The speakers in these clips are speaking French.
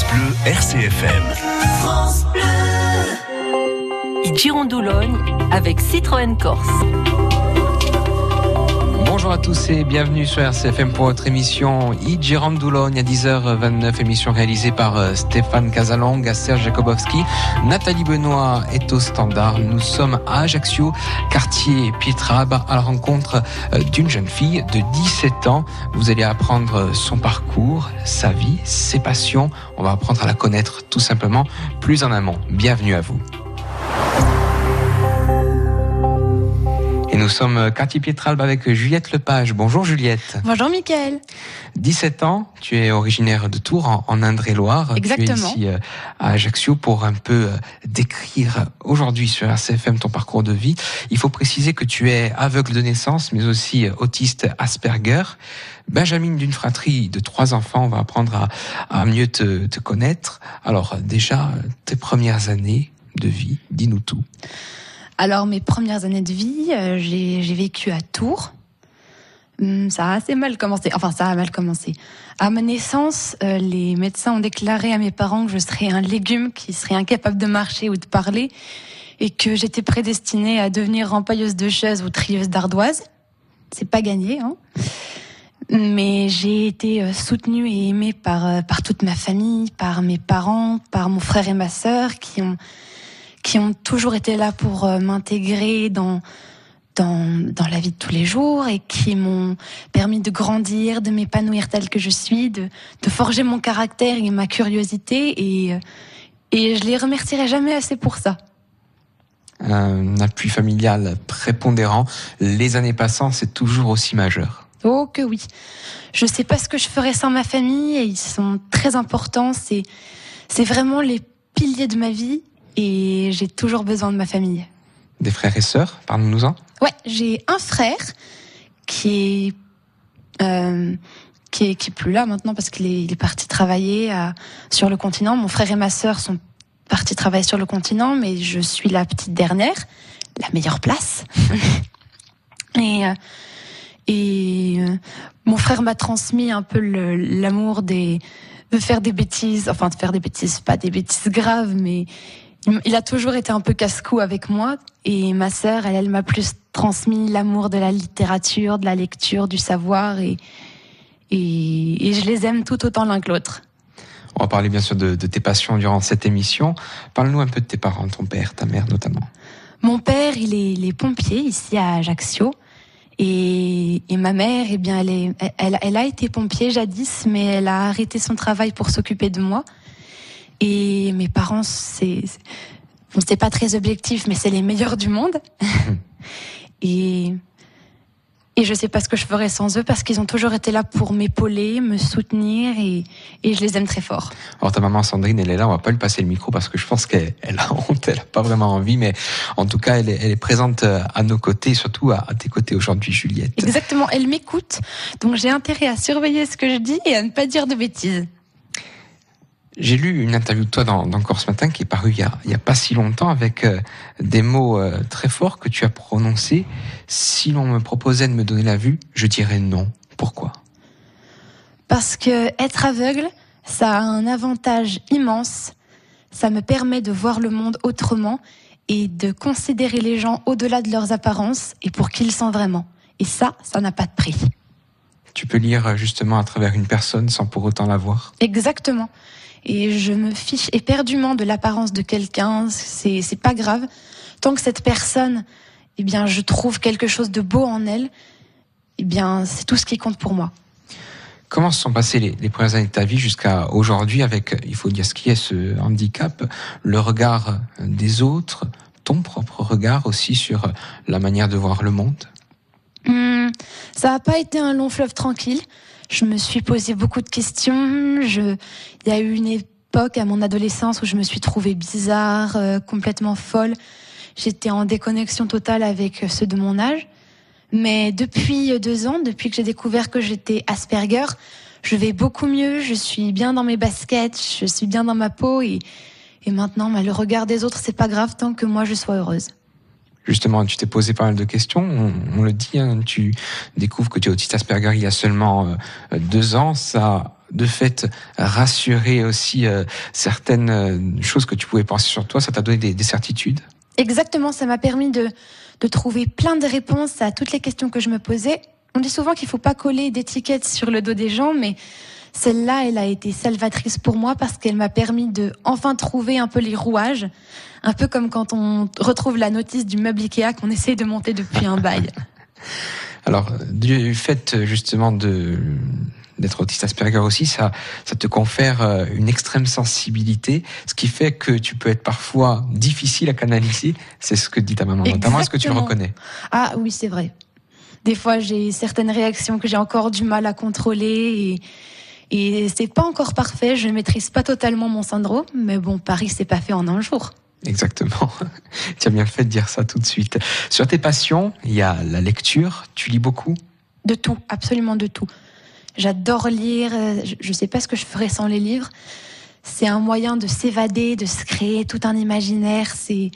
France Bleu RCFM. France Bleu. Avec Citroën Corse. Bonjour à tous et bienvenue sur RCFM pour votre émission Girondoulogne à 10h29, émission réalisée par euh, Stéphane Casalong, Serge Jakobowski. Nathalie Benoît est au standard. Nous sommes à Ajaccio, quartier Pietrab, à la rencontre euh, d'une jeune fille de 17 ans. Vous allez apprendre son parcours, sa vie, ses passions. On va apprendre à la connaître tout simplement plus en amont. Bienvenue à vous. Nous sommes euh, quartier Pietralbe avec Juliette Lepage. Bonjour Juliette. Bonjour Mickaël. 17 ans, tu es originaire de Tours en, Indre-et-Loire. Exactement. Tu es ici euh, à Ajaccio pour un peu euh, décrire aujourd'hui sur RCFM ton parcours de vie. Il faut préciser que tu es aveugle de naissance mais aussi autiste Asperger. Benjamin d'une fratrie de trois enfants, on va apprendre à, mieux te, te connaître. Alors déjà, tes premières années de vie, dis-nous tout. Alors mes premières années de vie, euh, j'ai vécu à Tours. Hum, ça a assez mal commencé. Enfin, ça a mal commencé. À ma naissance, euh, les médecins ont déclaré à mes parents que je serais un légume qui serait incapable de marcher ou de parler et que j'étais prédestinée à devenir rempailleuse de chaises ou trieuse d'ardoise. C'est pas gagné, hein. Mais j'ai été euh, soutenue et aimée par, par toute ma famille, par mes parents, par mon frère et ma sœur qui ont qui ont toujours été là pour euh, m'intégrer dans, dans, dans la vie de tous les jours et qui m'ont permis de grandir, de m'épanouir telle que je suis, de, de forger mon caractère et ma curiosité et, euh, et je les remercierai jamais assez pour ça. Un appui familial prépondérant, les années passant, c'est toujours aussi majeur. Oh que oui. Je sais pas ce que je ferais sans ma famille et ils sont très importants. C'est, c'est vraiment les piliers de ma vie et j'ai toujours besoin de ma famille. Des frères et sœurs, parle-nous-en. Ouais, j'ai un frère qui est, euh, qui est qui est plus là maintenant parce qu'il est, il est parti travailler à, sur le continent. Mon frère et ma sœur sont partis travailler sur le continent, mais je suis la petite dernière, la meilleure place. et euh, et euh, mon frère m'a transmis un peu l'amour des de faire des bêtises, enfin de faire des bêtises, pas des bêtises graves, mais il a toujours été un peu casse-cou avec moi et ma sœur, elle, elle m'a plus transmis l'amour de la littérature, de la lecture, du savoir et, et, je les aime tout autant l'un que l'autre. On va parler bien sûr de, tes passions durant cette émission. Parle-nous un peu de tes parents, ton père, ta mère notamment. Mon père, il est, il est pompier ici à Ajaccio. Et, et, ma mère, eh bien, elle, est, elle, elle, a été pompier jadis, mais elle a arrêté son travail pour s'occuper de moi. Et mes parents, c'est, c'est pas très objectif, mais c'est les meilleurs du monde. et, et je sais pas ce que je ferais sans eux parce qu'ils ont toujours été là pour m'épauler, me soutenir et, et, je les aime très fort. Alors ta maman Sandrine, elle est là, on va pas lui passer le micro parce que je pense qu'elle a honte, elle a pas vraiment envie, mais en tout cas, elle est, elle est présente à nos côtés, surtout à, à tes côtés aujourd'hui, Juliette. Exactement, elle m'écoute, donc j'ai intérêt à surveiller ce que je dis et à ne pas dire de bêtises. J'ai lu une interview de toi dans, dans Corse Matin qui est parue il y a, il y a pas si longtemps avec euh, des mots euh, très forts que tu as prononcés. Si l'on me proposait de me donner la vue, je dirais non. Pourquoi? Parce que être aveugle, ça a un avantage immense. Ça me permet de voir le monde autrement et de considérer les gens au-delà de leurs apparences et pour qui ils sont vraiment. Et ça, ça n'a pas de prix. Tu peux lire justement à travers une personne sans pour autant la voir? Exactement et je me fiche éperdument de l'apparence de quelqu'un. C'est c'est pas grave tant que cette personne, eh bien, je trouve quelque chose de beau en elle. Eh bien, c'est tout ce qui compte pour moi. Comment se sont passées les, les premières années de ta vie jusqu'à aujourd'hui avec, il faut dire ce qui est ce handicap, le regard des autres, ton propre regard aussi sur la manière de voir le monde? Hum, Ça n'a pas été un long fleuve tranquille. Je me suis posé beaucoup de questions. Je, il y a eu une époque à mon adolescence où je me suis trouvée bizarre, euh, complètement folle. J'étais en déconnexion totale avec ceux de mon âge. Mais depuis deux ans, depuis que j'ai découvert que j'étais Asperger, je vais beaucoup mieux. Je suis bien dans mes baskets, je suis bien dans ma peau et, et maintenant, bah, le regard des autres, c'est pas grave tant que moi je sois heureuse. Justement, tu t'es posé pas mal de questions. On, le dit, hein, tu découvres que tu es autiste Asperger il y a seulement euh, deux ans. Ça de fait rassurer aussi euh, certaines euh, choses que tu pouvais penser sur toi Ça t'a donné des, certitudes? Exactement, ça m'a permis de, de trouver plein de réponses à toutes les questions que je me posais. On dit souvent qu'il ne faut pas coller d'étiquettes sur le dos des gens, mais celle-là, elle a été salvatrice pour moi parce qu'elle m'a permis de enfin trouver un peu les rouages, un peu comme quand on retrouve la notice du meuble Ikea qu'on essaye de monter depuis un bail. Alors, du fait justement de d'être autiste Asperger aussi, ça, ça te confère euh, une extrême sensibilité, ce qui fait que tu peux être parfois difficile à canaliser. C'est ce que dit ta maman, notamment. Est-ce que tu le reconnais? Ah oui, c'est vrai. Des fois, j'ai certaines réactions que j'ai encore du mal à contrôler et et c'est pas encore parfait, je ne maîtrise pas totalement mon syndrome, mais bon, Paris, c'est pas fait en un jour. Exactement. tu as bien fait de dire ça tout de suite. Sur tes passions, il y a la lecture. Tu lis beaucoup? De tout, absolument de tout. J'adore lire. Je ne sais pas ce que je ferais sans les livres. C'est un moyen de s'évader, de se créer tout un imaginaire. C'est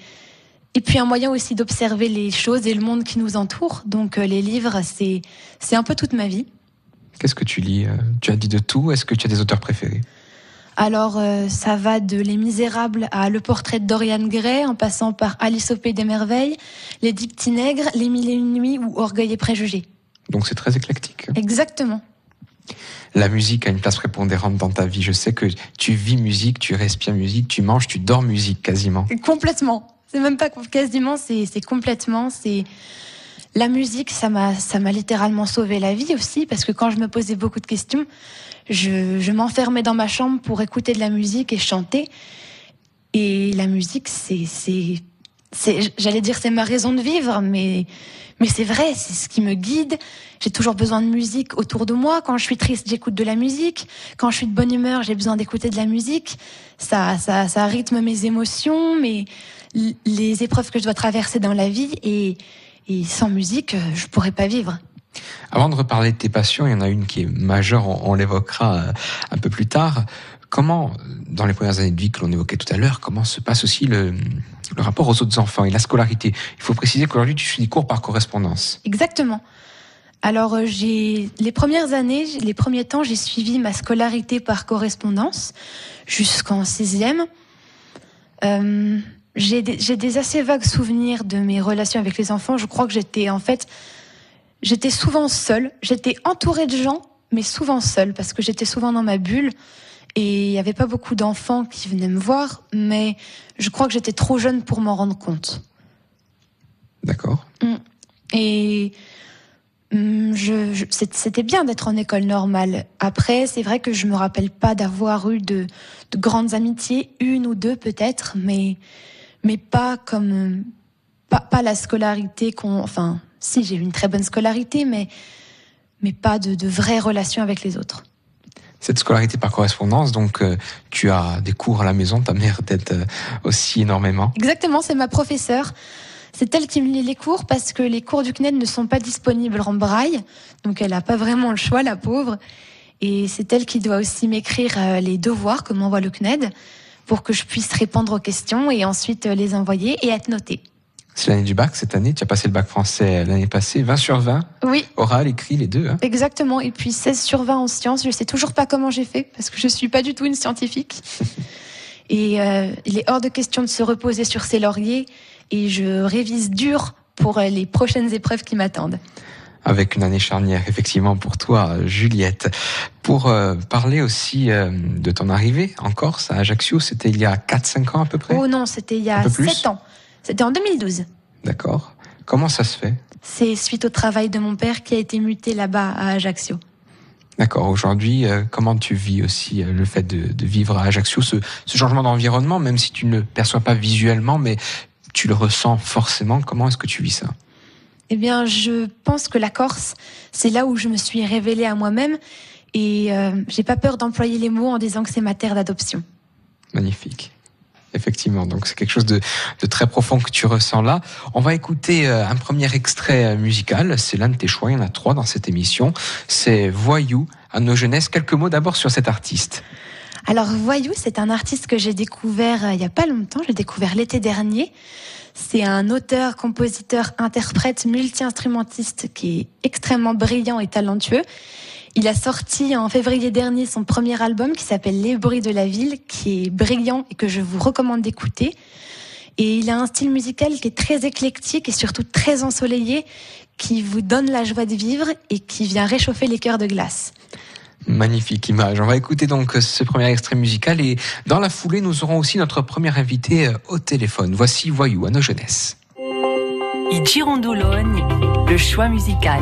et puis un moyen aussi d'observer les choses et le monde qui nous entoure. Donc euh, les livres, c'est c'est un peu toute ma vie. Qu'est-ce que tu lis? Euh, Tu as dit de tout. Est-ce que tu as des auteurs préférés? Alors, euh, ça va de Les Misérables à Le Portrait de Dorian Gray, en passant par Alice au Pays des Merveilles, Les Dix Petits Nègres, Les Mille et Une Nuits ou Orgueil et Préjugés. Donc c'est très éclectique. Exactement. La musique a une place prépondérante dans ta vie. Je sais que tu vis musique, tu respires musique, tu manges, tu dors musique quasiment. Complètement. C'est même pas quasiment, c'est complètement. C'est la musique, ça m'a, ça m'a littéralement sauvé la vie aussi, parce que quand je me posais beaucoup de questions, je, je m'enfermais dans ma chambre pour écouter de la musique et chanter. Et la musique, c'est, c'est, c'est j'allais dire, c'est ma raison de vivre, mais, mais c'est vrai, c'est ce qui me guide. J'ai toujours besoin de musique autour de moi. Quand je suis triste, j'écoute de la musique. Quand je suis de bonne humeur, j'ai besoin d'écouter de la musique. Ça, ça, ça rythme mes émotions, mais les épreuves que je dois traverser dans la vie et et sans musique, euh, je pourrais pas vivre. Avant de reparler de tes passions, il y en a une qui est majeure, on, l'évoquera euh, un peu plus tard. Comment, dans les premières années de vie que l'on évoquait tout à l'heure, comment se passe aussi le, le rapport aux autres enfants et la scolarité? Il faut préciser qu'aujourd'hui, tu suis des cours par correspondance. Exactement. Alors, euh, j'ai les premières années, les premiers temps, j'ai suivi ma scolarité par correspondance jusqu'en sixième. Euh, j'ai des, assez vagues souvenirs de mes relations avec les enfants. Je crois que j'étais en fait, j'étais souvent seule. J'étais entourée de gens, mais souvent seule parce que j'étais souvent dans ma bulle et il n'y avait pas beaucoup d'enfants qui venaient me voir. Mais je crois que j'étais trop jeune pour m'en rendre compte. D'accord. Mm. Et mm, je, c'était bien d'être en école normale. Après, c'est vrai que je me rappelle pas d'avoir eu de, de grandes amitiés, une ou deux peut-être, mais mais pas comme pas, pas la scolarité qu'on. Enfin, si j'ai eu une très bonne scolarité, mais mais pas de, de vraies relations avec les autres. Cette scolarité par correspondance, donc euh, tu as des cours à la maison, ta mère t'aide euh, aussi énormément. Exactement, c'est ma professeure. C'est elle qui me lit les cours parce que les cours du CNED ne sont pas disponibles en braille, donc elle n'a pas vraiment le choix, la pauvre. Et c'est elle qui doit aussi m'écrire euh, les devoirs que m'envoie le CNED pour que je puisse répondre aux questions et ensuite euh, les envoyer et être notée. C'est l'année du bac cette année. Tu as passé le bac français l'année passée, 20 sur 20. Oui. Oral, écrit, les deux. Hein. Exactement. Et puis 16 sur 20 en sciences. Je sais toujours pas comment j'ai fait parce que je suis pas du tout une scientifique. et euh, il est hors de question de se reposer sur ses lauriers. Et je révise dur pour euh, les prochaines épreuves qui m'attendent avec une année charnière, effectivement, pour toi, Juliette. Pour euh, parler aussi euh, de ton arrivée en Corse, à Ajaccio, c'était il y a 4-5 ans à peu près? Oh non, c'était il y a 7 ans. C'était en 2012. D'accord. Comment ça se fait? C'est suite au travail de mon père qui a été muté là-bas à Ajaccio. D'accord. Aujourd'hui, euh, comment tu vis aussi le fait de, de vivre à Ajaccio, ce, ce changement d'environnement, même si tu ne le perçois pas visuellement, mais tu le ressens forcément. Comment est-ce que tu vis ça? Eh bien, je pense que la Corse, c'est là où je me suis révélée à moi-même et euh, j'ai pas peur d'employer les mots en disant que c'est ma terre d'adoption. Magnifique. Effectivement, donc c'est quelque chose de, très profond que tu ressens là. On va écouter euh, un premier extrait euh, musical. C'est l'un de tes choix. Il y en a trois dans cette émission. C'est Voyou à nos jeunesses. Quelques mots d'abord sur cet artiste. Alors Voyou, c'est un artiste que j'ai découvert il y a pas longtemps. J'ai découvert l'été dernier. C'est un auteur, compositeur, interprète, multi-instrumentiste qui est extrêmement brillant et talentueux. Il a sorti en février dernier son premier album qui s'appelle Les bruits de la ville, qui est brillant et que je vous recommande d'écouter. Et il a un style musical qui est très éclectique et surtout très ensoleillé, qui vous donne la joie de vivre et qui vient réchauffer les cœurs de glace. Magnifique image. On va écouter donc ce premier extrait musical et dans la foulée, nous aurons aussi notre premier invité euh, au téléphone. Voici Voyou à nos jeunesses. le choix musical.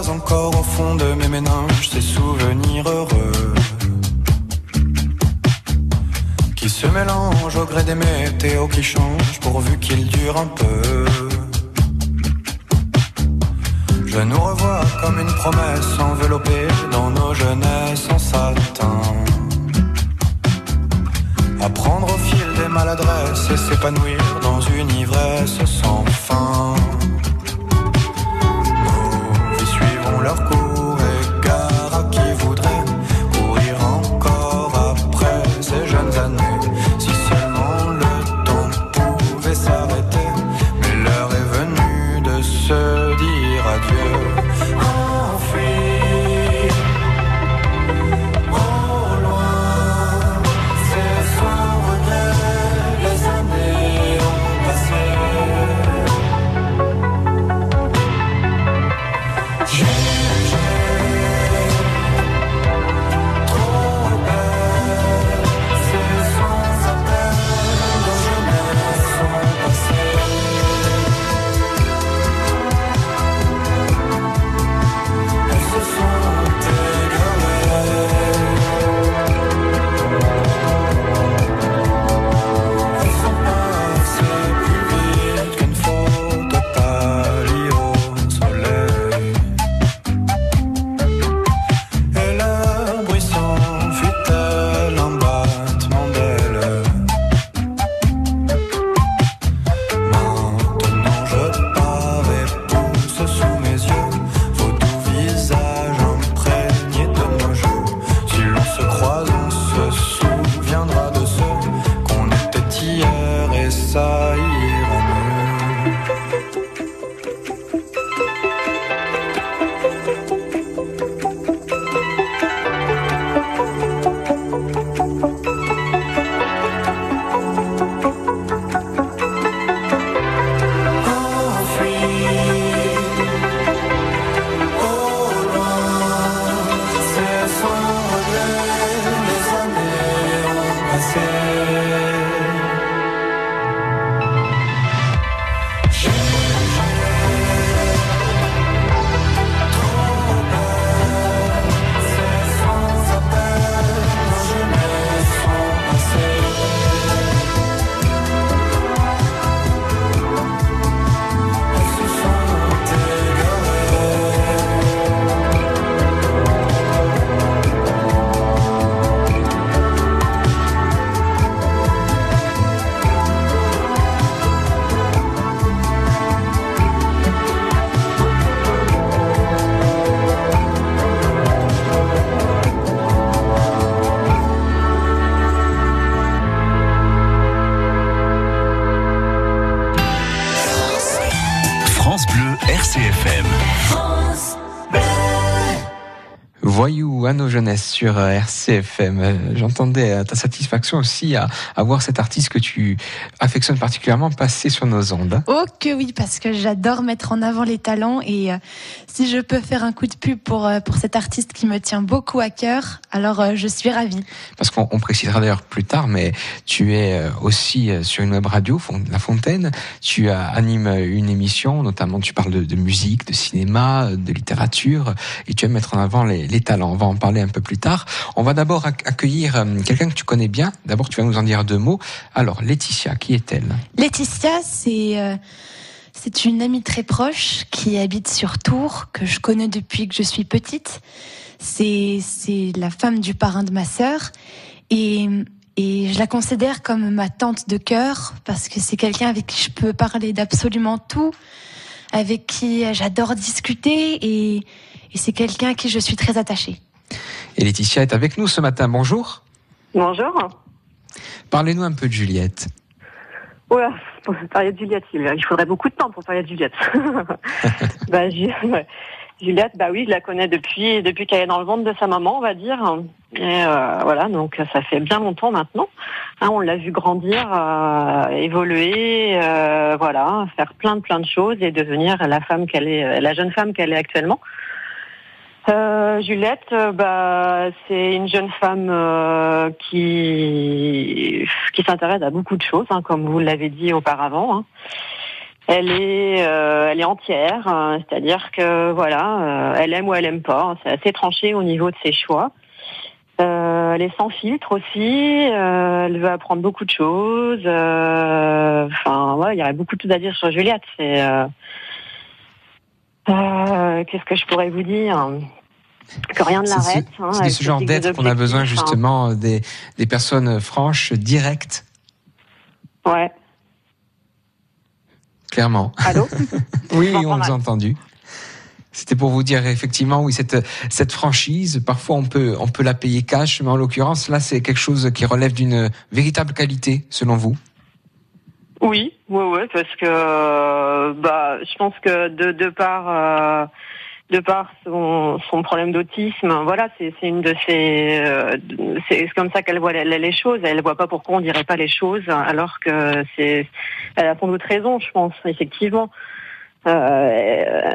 De mes méninges ces souvenirs heureux qui se mélangent au gré des météos qui changent pourvu qu'ils durent un peu. Je nous revois comme une promesse enveloppée dans nos jeunesses en satin. Apprendre au fil des maladresses et s'épanouir dans une ivresse sans fin. Nos jeunesses sur euh, RCFM. Euh, j'entendais euh, ta satisfaction aussi à, voir cet artiste que tu affectionnes particulièrement passer sur nos ondes. Hein. Oh que oui, parce que j'adore mettre en avant les talents et si je peux faire un coup de pub pour, pour cet artiste qui me tient beaucoup à cœur, alors je suis ravie. Parce qu'on précisera d'ailleurs plus tard, mais tu es aussi sur une web radio, La Fontaine, tu animes une émission, notamment tu parles de, musique, de cinéma, de littérature, et tu aimes mettre en avant les, les talents. On va en parler un peu plus tard. On va d'abord accueillir euh, quelqu'un que tu connais bien. D'abord, tu vas nous en dire deux mots. Alors, Laetitia, qui est-elle? Laetitia, c'est euh, c'est une amie très proche qui habite sur Tours, que je connais depuis que je suis petite. C'est c'est la femme du parrain de ma sœur et et je la considère comme ma tante de cœur parce que c'est quelqu'un avec qui je peux parler d'absolument tout avec qui j'adore discuter et, et c'est quelqu'un à qui je suis très attachée. Et Laetitia est avec nous ce matin. Bonjour. Bonjour. Parlez-nous un peu de Juliette. Ouais, pour parler de Juliette, il faudrait beaucoup de temps pour parler de Juliette. bah, Juliette, bah oui, je la connais depuis depuis qu'elle est dans le ventre de sa maman, on va dire. Et euh, voilà, donc ça fait bien longtemps maintenant. Hein, on l'a vu grandir, euh, évoluer, euh, voilà, faire plein de plein de choses et devenir la femme qu'elle est, la jeune femme qu'elle est actuellement. Euh, Juliette, euh, bah, c'est une jeune femme euh, qui qui s'intéresse à beaucoup de choses, hein, comme vous l'avez dit auparavant. Hein. Elle est elle est entière, hein, c'est-à-dire que voilà, elle aime ou elle aime pas. c'est assez tranché au niveau de ses choix. elle est sans filtre aussi. elle veut apprendre beaucoup de choses. Enfin, ouais, il y aurait beaucoup de choses à dire sur Juliette. C'est qu'est-ce que je pourrais vous dire? Que rien ne l'arrête. Hein, c'est ce genre d'être qu'on a besoin justement des, des personnes franches, directes. Ouais. Clairement. Allô Oui, on vous a entendu. C'était pour vous dire effectivement, oui, cette, cette franchise, parfois on peut, on peut la payer cash, mais en l'occurrence, là, c'est quelque chose qui relève d'une véritable qualité, selon vous? Oui, oui, oui, parce que bah, je pense que de, de par euh, de par son, son problème d'autisme, voilà, c'est une de ses, euh, c'est comme ça qu'elle voit les, les, choses. Elle voit pas pourquoi on dirait pas les choses, alors que c'est, elle a sans doute raison, je pense, effectivement. Euh,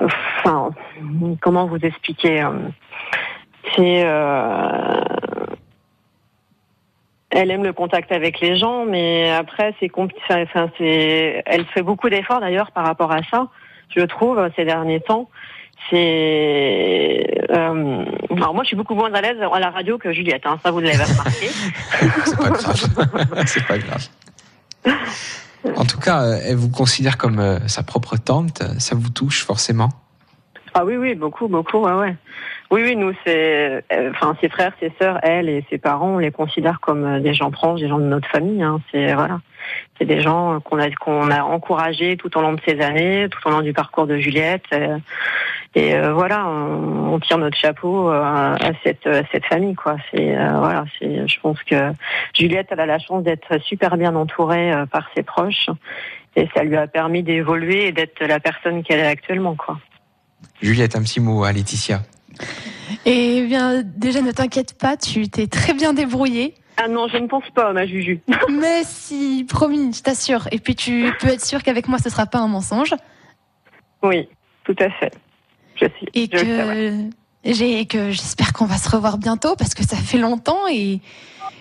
enfin, comment vous expliquer euh, C'est, euh, elle aime le contact avec les gens, mais après c'est Enfin, elle fait beaucoup d'efforts d'ailleurs par rapport à ça, je trouve, ces derniers temps c'est. Euh, alors moi, je suis beaucoup moins à l'aise à la radio que Juliette. Hein, ça, vous l'avez remarqué. c'est pas grave. c'est pas grave. En tout cas, euh, elle vous considère comme euh, sa propre tante. Ça vous touche forcément? Ah oui, oui, beaucoup, beaucoup, ouais, ouais. Oui, oui, nous, c'est, enfin, ses frères, ses sœurs, elle et ses parents, on les considère comme des gens proches, des gens de notre famille. Hein, c'est voilà. C'est des gens qu'on a qu'on a encouragés tout au long de ces années, tout au long du parcours de Juliette. Et euh, voilà, on, tire notre chapeau euh, à cette, cette famille, quoi. C'est euh, voilà, c'est. Je pense que Juliette, elle a la chance d'être super bien entourée par ses proches, et ça lui a permis d'évoluer et d'être la personne qu'elle est actuellement, quoi. Juliette, un petit mot à Laetitia. Eh bien, déjà, ne t'inquiète pas, tu t'es très bien débrouillée. Ah non, je ne pense pas, ma Juju. Mais si, promis, je t'assure. Et puis tu peux être sûr qu'avec moi, ce sera pas un mensonge. Oui, tout à fait et que j'ai que j'espère qu'on va se revoir bientôt parce que ça fait longtemps et,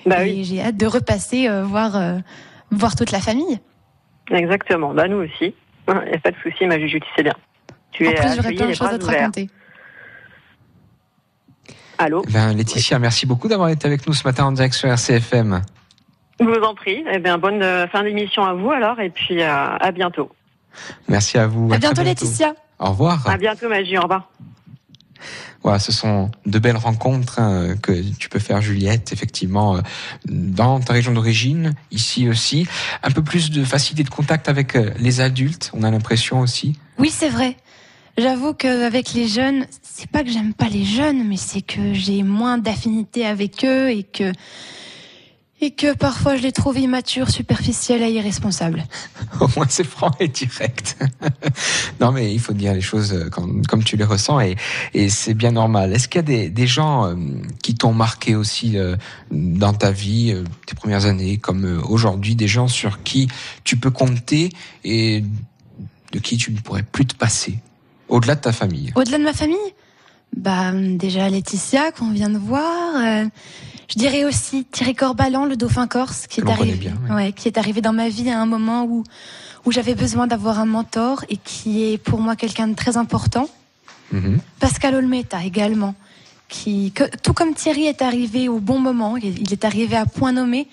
bah j'ai hâte de repasser euh, voir euh, voir toute la famille. Exactement. Bah nous aussi. Il n'y a pas de souci, ma Juju, tu sais bien. Tu en plus, j'aurais plein de choses à te raconter. Allô eh ben, Laetitia, merci beaucoup d'avoir été avec nous ce matin en direct sur RCFM. Je vous en prie. Eh bien, bonne euh, fin d'émission à vous alors et puis à bientôt. Merci à vous. À, bientôt, Laetitia. Au revoir. À bientôt, Magie. Au revoir. Voilà, ce sont de belles rencontres hein, que tu peux faire, Juliette, effectivement, euh, dans ta région d'origine, ici aussi. Un peu plus de facilité de contact avec euh, les adultes, on a l'impression aussi. Oui, c'est vrai. J'avoue qu'avec les jeunes, c'est pas que j'aime pas les jeunes, mais c'est que j'ai moins d'affinité avec eux et que et que parfois je les trouve immatures, superficiels et irresponsables. Au moins c'est franc et direct. non mais il faut dire les choses euh, comme, comme tu les ressens et, et c'est bien normal. Est-ce qu'il y a des, des gens euh, qui t'ont marqué aussi euh, dans ta vie, tes premières années, comme aujourd'hui, des gens sur qui tu peux compter et de qui tu ne pourrais plus te passer, au-delà de ta famille Au-delà de ma famille? Bah déjà Laetitia qu'on vient de voir. Je dirais aussi Thierry Corbalan, le dauphin corse, qui est arrivé, ouais. qui est arrivé dans ma vie à un moment où où j'avais besoin d'avoir un mentor et qui est pour moi quelqu'un de très important. Mm-hmm. Pascal Olmeta également, qui, que, tout comme Thierry est arrivé au bon moment, il est arrivé à point nommé.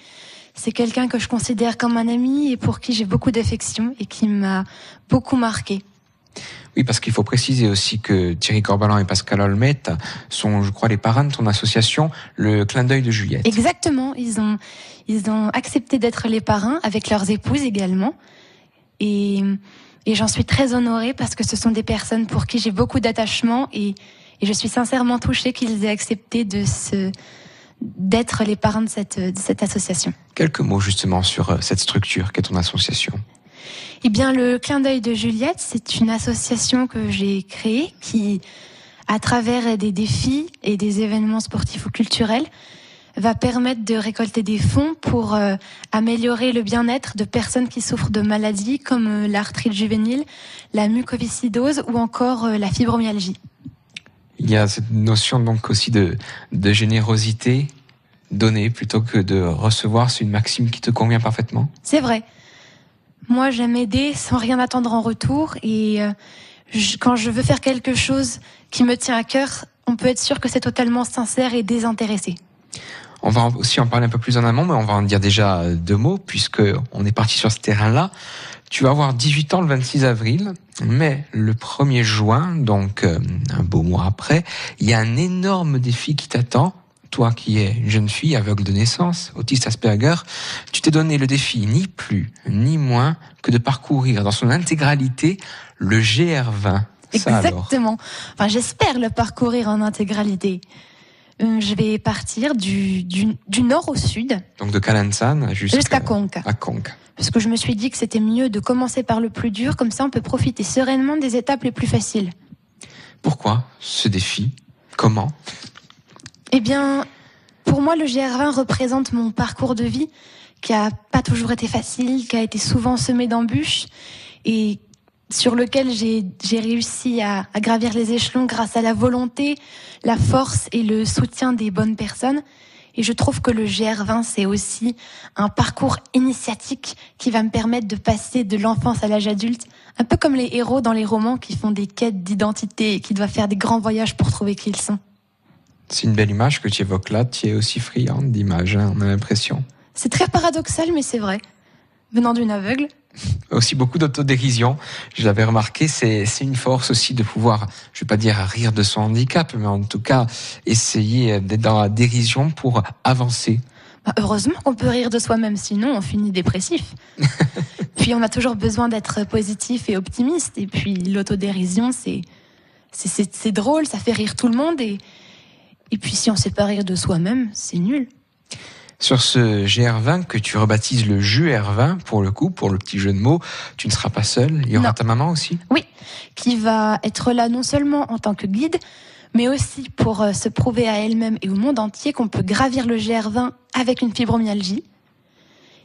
C'est quelqu'un que je considère comme un ami et pour qui j'ai beaucoup d'affection et qui m'a beaucoup marqué. Oui, parce qu'il faut préciser aussi que Thierry Corbalan et Pascal Olmet sont, je crois, les parrains de ton association, le clin d'œil de Juliette. Exactement. Ils ont, ils ont accepté d'être les parrains avec leurs épouses également. Et, Et j'en suis très honorée parce que ce sont des personnes pour qui j'ai beaucoup d'attachement et, et, je suis sincèrement touchée qu'ils aient accepté de se d'être les parents de cette, de cette association. Quelques mots justement sur euh, cette structure qu'est ton association. Eh bien, le clin d'œil de Juliette, c'est une association que j'ai créée qui, à travers des défis et des événements sportifs ou culturels, va permettre de récolter des fonds pour euh, améliorer le bien-être de personnes qui souffrent de maladies comme euh, l'arthrite juvénile, la mucoviscidose ou encore euh, la fibromyalgie. Il y a cette notion donc aussi de, de générosité, donner plutôt que de recevoir. C'est une maxime qui te convient parfaitement? C'est vrai. Moi, j'aime aider sans rien attendre en retour et quand je veux faire quelque chose qui me tient à cœur, on peut être sûr que c'est totalement sincère et désintéressé. On va aussi en parler un peu plus en amont, mais on va en dire déjà euh, deux mots, puisque on est parti sur ce terrain-là. Tu vas avoir 18 ans le 26 avril, mais le 1er juin, donc euh, un beau mois après, il y a un énorme défi qui t'attend. Toi qui es une jeune fille aveugle de naissance, autiste Asperger, tu t'es donné le défi ni plus ni moins que de parcourir dans son intégralité le GR20. Exactement. Enfin, j'espère le parcourir en intégralité. Euh, je vais partir du, du, du, nord au sud. Donc de Kalansan jusqu'à jusqu. À Conques. Parce que je me suis dit que c'était mieux de commencer par le plus dur, comme ça on peut profiter sereinement des étapes les plus faciles. Pourquoi ce défi? Comment? Eh bien, pour moi, le GR20 représente mon parcours de vie qui a pas toujours été facile, qui a été souvent semé d'embûches et sur lequel j'ai réussi à, à, gravir les échelons grâce à la volonté, la force et le soutien des bonnes personnes. Et je trouve que le GR20, c'est aussi un parcours initiatique qui va me permettre de passer de l'enfance à l'âge adulte, un peu comme les héros dans les romans qui font des quêtes d'identité et qui doivent faire des grands voyages pour trouver qui ils sont. C'est une belle image que tu évoques là. Tu es aussi friande d'images, hein, on a l'impression. C'est très paradoxal, mais c'est vrai. Venant d'une aveugle, aussi beaucoup d'autodérision. Je l'avais remarqué, c'est une force aussi de pouvoir, je vais pas dire rire de son handicap, mais en tout cas essayer d'être dans la dérision pour avancer. Bah, heureusement qu'on peut rire de soi-même, sinon on finit dépressif. puis on a toujours besoin d'être positif et optimiste. Et puis l'autodérision, c'est c'est drôle, ça fait rire tout le monde. Et, et puis si on sait pas rire de soi-même, c'est nul sur ce GR20 que tu rebaptises le JUR20 pour le coup, pour le petit jeu de mots. Tu ne seras pas seule, il y aura ta maman aussi Oui, qui va être là non seulement en tant que guide, mais aussi pour euh, se prouver à elle-même et au monde entier qu'on peut gravir le GR20 avec une fibromyalgie.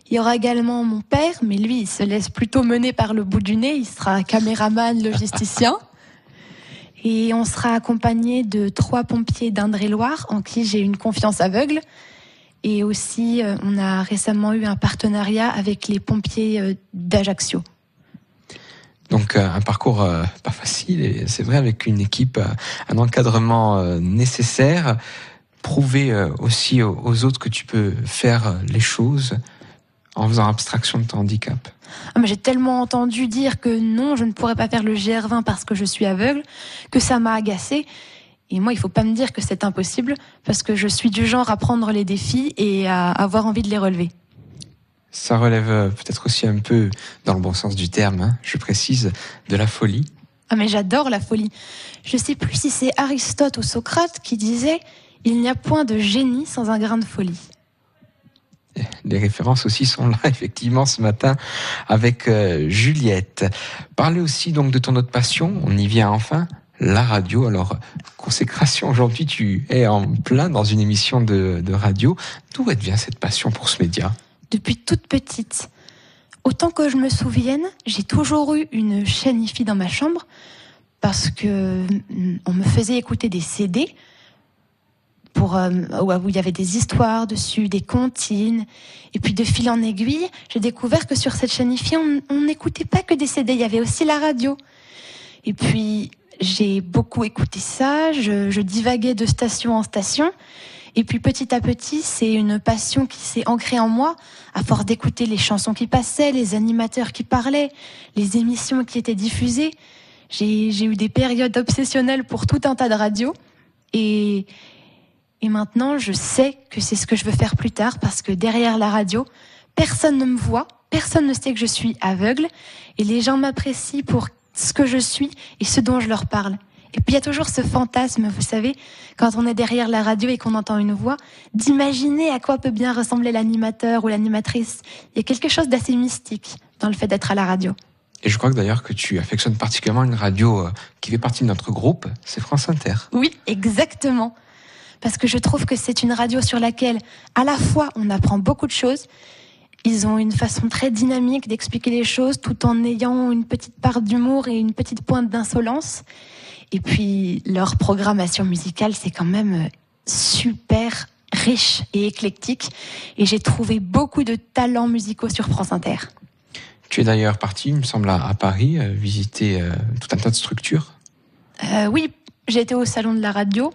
Il y aura également mon père, mais lui, il se laisse plutôt mener par le bout du nez. Il sera caméraman, logisticien. Et on sera accompagné de trois pompiers d'Indre-et-Loire en qui j'ai une confiance aveugle et aussi, euh, on a récemment eu un partenariat avec les pompiers euh, d'Ajaccio. Donc euh, un parcours pas facile, et c'est vrai, avec une équipe, un encadrement nécessaire. Prouver aussi aux autres que tu peux faire les choses en faisant abstraction de ton handicap. Ah, J'ai tellement entendu dire que non, je ne pourrais pas faire le GR20 parce que je suis aveugle, que ça m'a agacé. Et moi, il faut pas me dire que c'est impossible parce que je suis du genre à prendre les défis et à avoir envie de les relever. Ça relève euh, peut-être aussi un peu, dans le bon sens du terme, hein, je précise, de la folie. Ah mais j'adore la folie. Je sais plus si c'est Aristote ou Socrate qui disait il n'y a point de génie sans un grain de folie. Les références aussi sont là, effectivement, ce matin avec euh, Juliette. Parlez aussi donc de ton autre passion, on y vient enfin, la radio. Alors, consécration, aujourd'hui, tu es en plein dans une émission de, radio. D'où vient cette passion pour ce média? Depuis toute petite. Autant que je me souvienne, j'ai toujours eu une chaîne IFI dans ma chambre parce que mm, on me faisait écouter des CD pour euh, où il y avait des histoires dessus, des comptines. Et puis de fil en aiguille, j'ai découvert que sur cette chaîne IFI, on n'écoutait pas que des CD, il y avait aussi la radio. Et puis j'ai beaucoup écouté ça, je, divaguais de station en station. Et puis petit à petit, c'est une passion qui s'est ancrée en moi, à force d'écouter les chansons qui passaient, les animateurs qui parlaient, les émissions qui étaient diffusées. J'ai eu des périodes obsessionnelles pour tout un tas de radios. Et, et maintenant, je sais que c'est ce que je veux faire plus tard, parce que derrière la radio, personne ne me voit, personne ne sait que je suis aveugle, et les gens m'apprécient pour ce que je suis et ce dont je leur parle. Et puis il y a toujours ce fantasme, vous savez, quand on est derrière la radio et qu'on entend une voix, d'imaginer à quoi peut bien ressembler l'animateur ou l'animatrice. Il y a quelque chose d'assez mystique dans le fait d'être à la radio. Et je crois que d'ailleurs que tu affectionnes particulièrement une radio euh, qui fait partie de notre groupe, c'est France Inter. Oui, exactement. Parce que je trouve que c'est une radio sur laquelle, à la fois, on apprend beaucoup de choses. Ils ont une façon très dynamique d'expliquer les choses tout en ayant une petite part d'humour et une petite pointe d'insolence. Et puis, leur programmation musicale, c'est quand même euh, super riche et éclectique. Et j'ai trouvé beaucoup de talents musicaux sur France Inter. Tu es d'ailleurs parti, il me semble, à, Paris, euh, visiter euh, tout un tas de structures. oui, j'ai été au salon de la radio.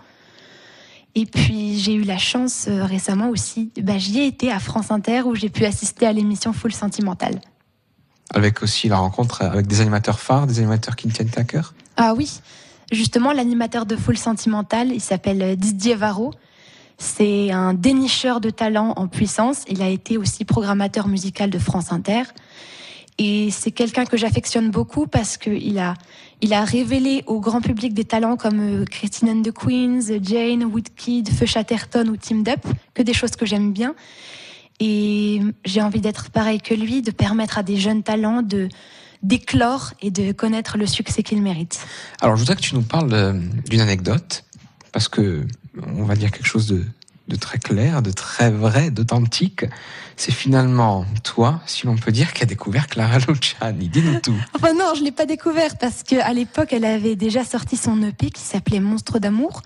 Et puis j'ai eu la chance récemment aussi, bah, j'y ai été à France Inter où j'ai pu assister à l'émission Full Sentimental. Avec aussi la rencontre avec des animateurs phares, des animateurs qui me tiennent à cœur Ah oui, Justement, l'animateur de Full Sentimental, il s'appelle Didier Varro. C'est un dénicheur de talent en puissance. Il a été aussi programmateur musical de France Inter. Et c'est quelqu'un que j'affectionne beaucoup parce qu'il a, il a révélé au grand public des talents comme euh, Christine and the Queens, Jane, Woodkid, Feu Chatterton ou Team Up, que des choses que j'aime bien. Et j'ai envie d'être pareil que lui, de permettre à des jeunes talents de, d'éclore et de connaître le succès qu'il mérite. Alors, je voudrais que tu nous parles d'une anecdote, parce que on va dire quelque chose de, très clair, de très vrai, d'authentique. C'est finalement toi, si l'on peut dire, qui a découvert Clara Luciani. Dis-nous tout. enfin non, je l'ai pas découvert parce qu'à l'époque, elle avait déjà sorti son EP qui s'appelait Monstre d'amour.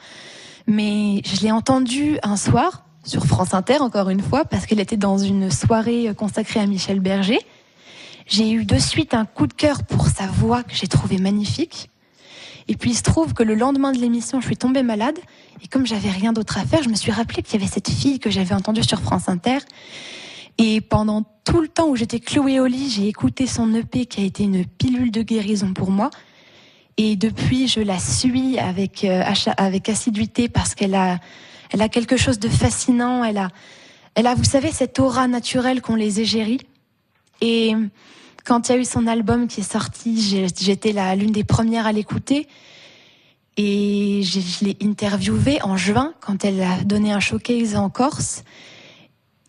Mais je l'ai entendu un soir sur France Inter, encore une fois, parce qu'elle était dans une soirée consacrée à Michel Berger. J'ai eu de suite un coup de cœur pour sa voix que j'ai trouvé magnifique. Et puis il se trouve que le lendemain de l'émission, je suis tombée malade. Et comme j'avais rien d'autre à faire, je me suis rappelé qu'il y avait cette fille que j'avais entendue sur France Inter. Et pendant tout le temps où j'étais clouée au lit, j'ai écouté son EP qui a été une pilule de guérison pour moi. Et depuis, je la suis avec, euh, avec assiduité parce qu'elle a, elle a quelque chose de fascinant. Elle a, elle a, vous savez, cette aura naturelle qu'ont les égéries. Et quand il y a eu son album qui est sorti, j'étais l'une des premières à l'écouter. Et je l'ai interviewée en juin, quand elle a donné un showcase en Corse.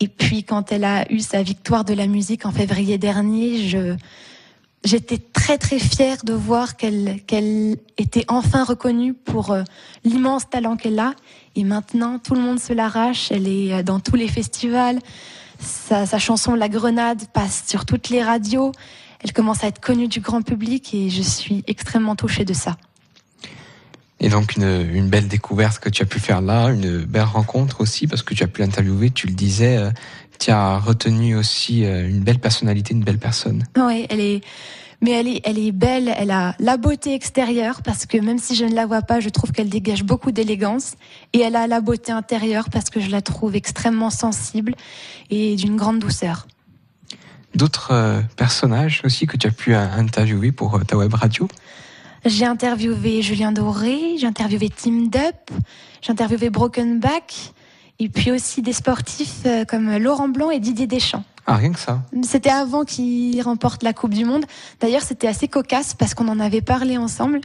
Et puis quand elle a eu sa victoire de la musique en février dernier, j'étais très très fière de voir qu'elle qu'elle était enfin reconnue pour euh, l'immense talent qu'elle a. Et maintenant, tout le monde se l'arrache. Elle est euh, dans tous les festivals. Sa, chanson La Grenade passe sur toutes les radios. Elle commence à être connue du grand public et je suis extrêmement touchée de ça. Et donc une, belle découverte que tu as pu faire là, une belle rencontre aussi parce que tu as pu l'interviewer, tu le disais, euh, tu as retenu aussi euh, une belle personnalité, une belle personne. Oui, elle est mais elle est, elle est belle, elle a la beauté extérieure parce que même si je ne la vois pas, je trouve qu'elle dégage beaucoup d'élégance et elle a la beauté intérieure parce que je la trouve extrêmement sensible et d'une grande douceur. D'autres euh, personnages aussi que tu as pu interviewer pour euh, ta web radio? J'ai interviewé Julien Doré, j'ai interviewé Tim Dup, j'ai interviewé Broken Back et puis aussi des sportifs euh, comme Laurent Blanc et Didier Deschamps. Ah, rien que ça. C'était avant qu'il remporte la Coupe du Monde. D'ailleurs, c'était assez cocasse parce qu'on en avait parlé ensemble.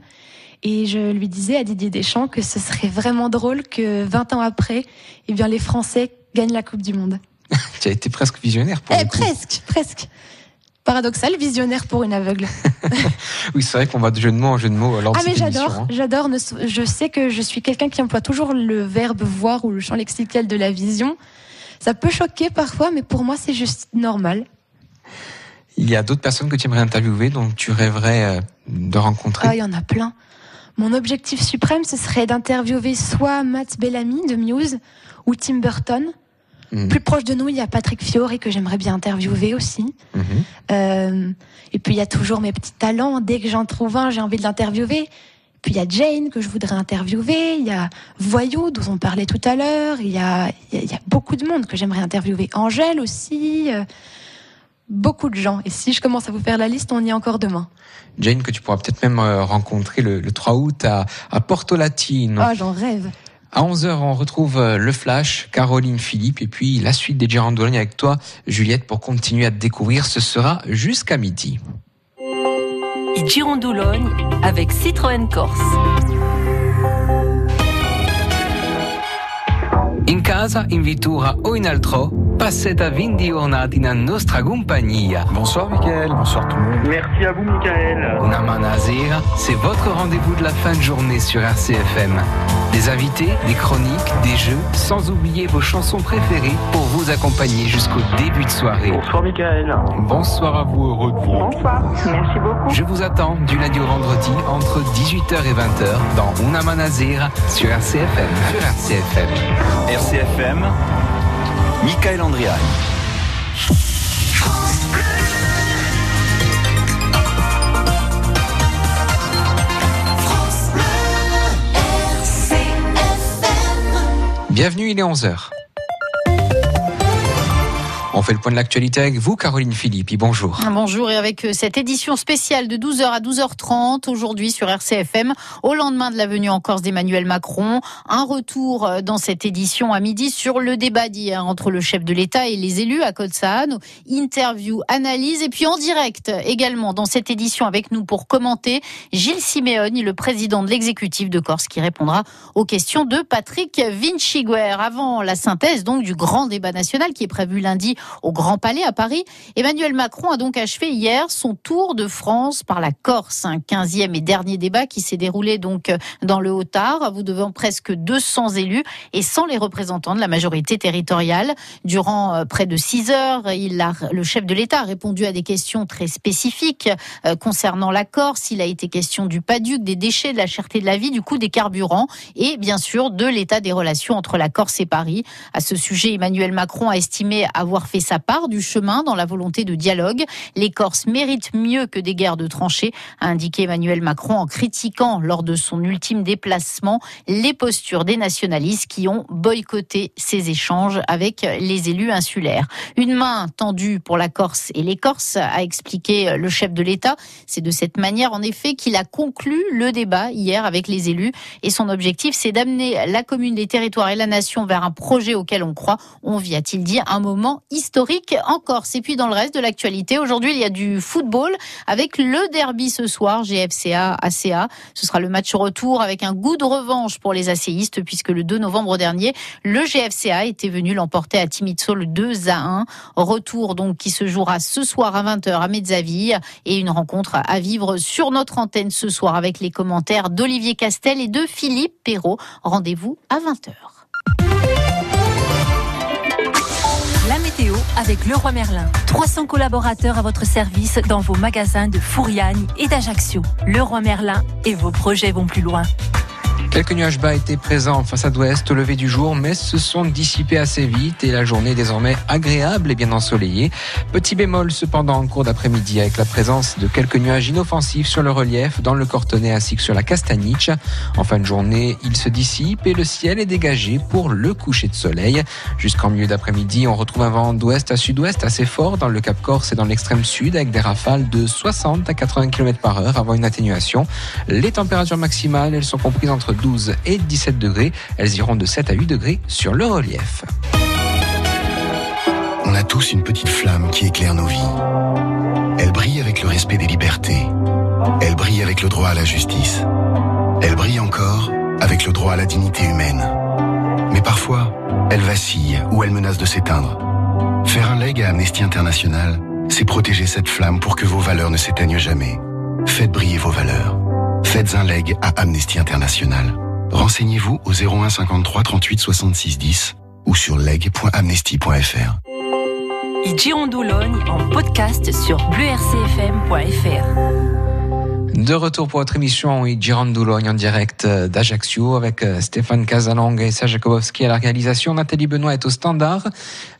Et je lui disais à Didier Deschamps que ce serait vraiment drôle que 20 ans après, eh bien, les Français gagnent la Coupe du Monde. tu as été presque visionnaire pour eh, Presque, presque. Paradoxal, visionnaire pour une aveugle. oui, c'est vrai qu'on va de jeu de mots en jeu de mots Ah mais j'adore, hein. j'adore. Je sais que je suis quelqu'un qui emploie toujours le verbe voir ou le champ lexical de la vision. Ça peut choquer parfois, mais pour moi, c'est juste normal. Il y a d'autres personnes que tu aimerais interviewer, dont tu rêverais euh, de rencontrer? Ah, il y en a plein. Mon objectif suprême, ce serait d'interviewer soit Matt Bellamy de Muse ou Tim Burton. Mhm. Plus proche de nous, il y a Patrick Fiori que j'aimerais bien interviewer aussi. Mhm. Euh, et puis il y a toujours mes petits talents. Dès que j'en trouve un, j'ai envie de l'interviewer. Puis il y a Jane que je voudrais interviewer, il y a Voyou dont on parlait tout à l'heure, il y a, il y a beaucoup de monde que j'aimerais interviewer. Angèle aussi, euh, beaucoup de gens. Et si je commence à vous faire la liste, on y est encore demain. Jane que tu pourras peut-être même euh, rencontrer le, 3 août à, à Porto Latino. Ah, j'en rêve. À 11h, on retrouve euh, le Flash, Caroline Philippe, et puis la suite des Girandologne avec toi, Juliette, pour continuer à te découvrir. Ce sera jusqu'à midi. Girandologne avec Citroën Corse. In casa, in vittura o in altro, passeta 20 giornate in nostra compagnia. Bonsoir Michael, bonsoir tout le monde. Merci à vous Michael. Una manazera, c'est votre rendez-vous de la fin de journée sur RCFM. Des invités, des chroniques, des jeux, sans oublier vos chansons préférées pour vous accompagner jusqu'au début de soirée. Bonsoir Michael. Bonsoir à vous, heureux de vous. Bonsoir, merci beaucoup. Je vous attends du lundi au vendredi entre 18h et 20h dans Una Manazera sur RCFM. Sur RCFM. RCFM, Michael Andriani. Bienvenue, il est 11h. On fait le point de l'actualité avec vous, Caroline Philippi. Bonjour. Bonjour et avec euh, cette édition spéciale de 12h à 12h30 aujourd'hui sur RCFM, au lendemain de la venue en Corse d'Emmanuel Macron, un retour euh, dans cette édition à midi sur le débat d'hier entre le chef de l'État et les élus à Côte-Saano. Interview, analyse et puis en direct également dans cette édition avec nous pour commenter Gilles Simeoni, le président de l'exécutif de Corse qui répondra aux questions de Patrick Vinciguer. Avant la synthèse donc du grand débat national qui est prévu lundi au Grand Palais à Paris. Emmanuel Macron a donc achevé hier son tour de France par la Corse, un 15e et dernier débat qui s'est déroulé donc dans le Haut-Tar, vous devant presque 200 élus et sans les représentants de la majorité territoriale. Durant euh, près de 6 heures, le chef de l'État a répondu à des questions très spécifiques euh, concernant la Corse. Il a été question du PADUC, des déchets, de la cherté de la vie, du coût des carburants et bien sûr de l'état des relations entre la Corse et Paris. À ce sujet, Emmanuel Macron a estimé avoir fait sa part du chemin dans la volonté de dialogue. Les Corses méritent mieux que des guerres de tranchées, a indiqué Emmanuel Macron en critiquant lors de son ultime déplacement les postures des nationalistes qui ont boycotté ces échanges avec les élus insulaires. Une main tendue pour la Corse et les Corses, a expliqué le chef de l'État. C'est de cette manière, en effet, qu'il a conclu le débat hier avec les élus. Et son objectif, c'est d'amener la commune, les territoires et la nation vers un projet auquel on croit. On vit, a-t-il dit, un moment historique en Corse. Et puis dans le reste de l'actualité, aujourd'hui, il y a du football avec le derby ce soir, GFCA, ACA. Ce sera le match retour avec un goût de revanche pour les ACistes puisque le 2 novembre dernier, le GFCA était venu l'emporter à Timizzo le 2 à 1. Retour donc qui se jouera ce soir à 20h à Mezzaville et une rencontre à vivre sur notre antenne ce soir avec les commentaires d'Olivier Castel et de Philippe Perrault. Rendez-vous à 20h. Météo avec Leroy Merlin. 300 collaborateurs à votre service dans vos magasins de Fouriagne et d'Ajaccio. Leroy Merlin et vos projets vont plus loin. Quelques nuages bas étaient présents en façade ouest au lever du jour, mais se sont dissipés assez vite et la journée est désormais agréable et bien ensoleillée. Petit bémol cependant en cours d'après-midi avec la présence de quelques nuages inoffensifs sur le relief dans le Cortonais ainsi que sur la Castaniche. En fin de journée, il se dissipe et le ciel est dégagé pour le coucher de soleil. Jusqu'en milieu d'après-midi, on retrouve un vent d'ouest à sud-ouest assez fort dans le Cap Corse et dans l'extrême sud avec des rafales de 60 à 80 km par heure avant une atténuation. Les températures maximales, elles sont comprises entre 12 et 17 degrés. Elles iront de 7 à 8 degrés sur le relief. On a tous une petite flamme qui éclaire nos vies. Elle brille avec le respect des libertés. Elle brille avec le droit à la justice. Elle brille encore avec le droit à la dignité humaine. Mais parfois, elle vacille ou elle menace de s'éteindre. Faire un leg à Amnesty International, c'est protéger cette flamme pour que vos valeurs ne s'éteignent jamais. Faites briller vos valeurs. Faites un leg à Amnesty International. Renseignez-vous au 01 53 38 66 10 ou sur leg.amnesty.fr. Girondologne en podcast sur bleurcfm.fr. De retour pour votre émission i Girandoulogne en direct euh, d'Ajaccio avec euh, Stéphane Casalong et Serge Jakubowski à la réalisation. Nathalie Benoît est au standard.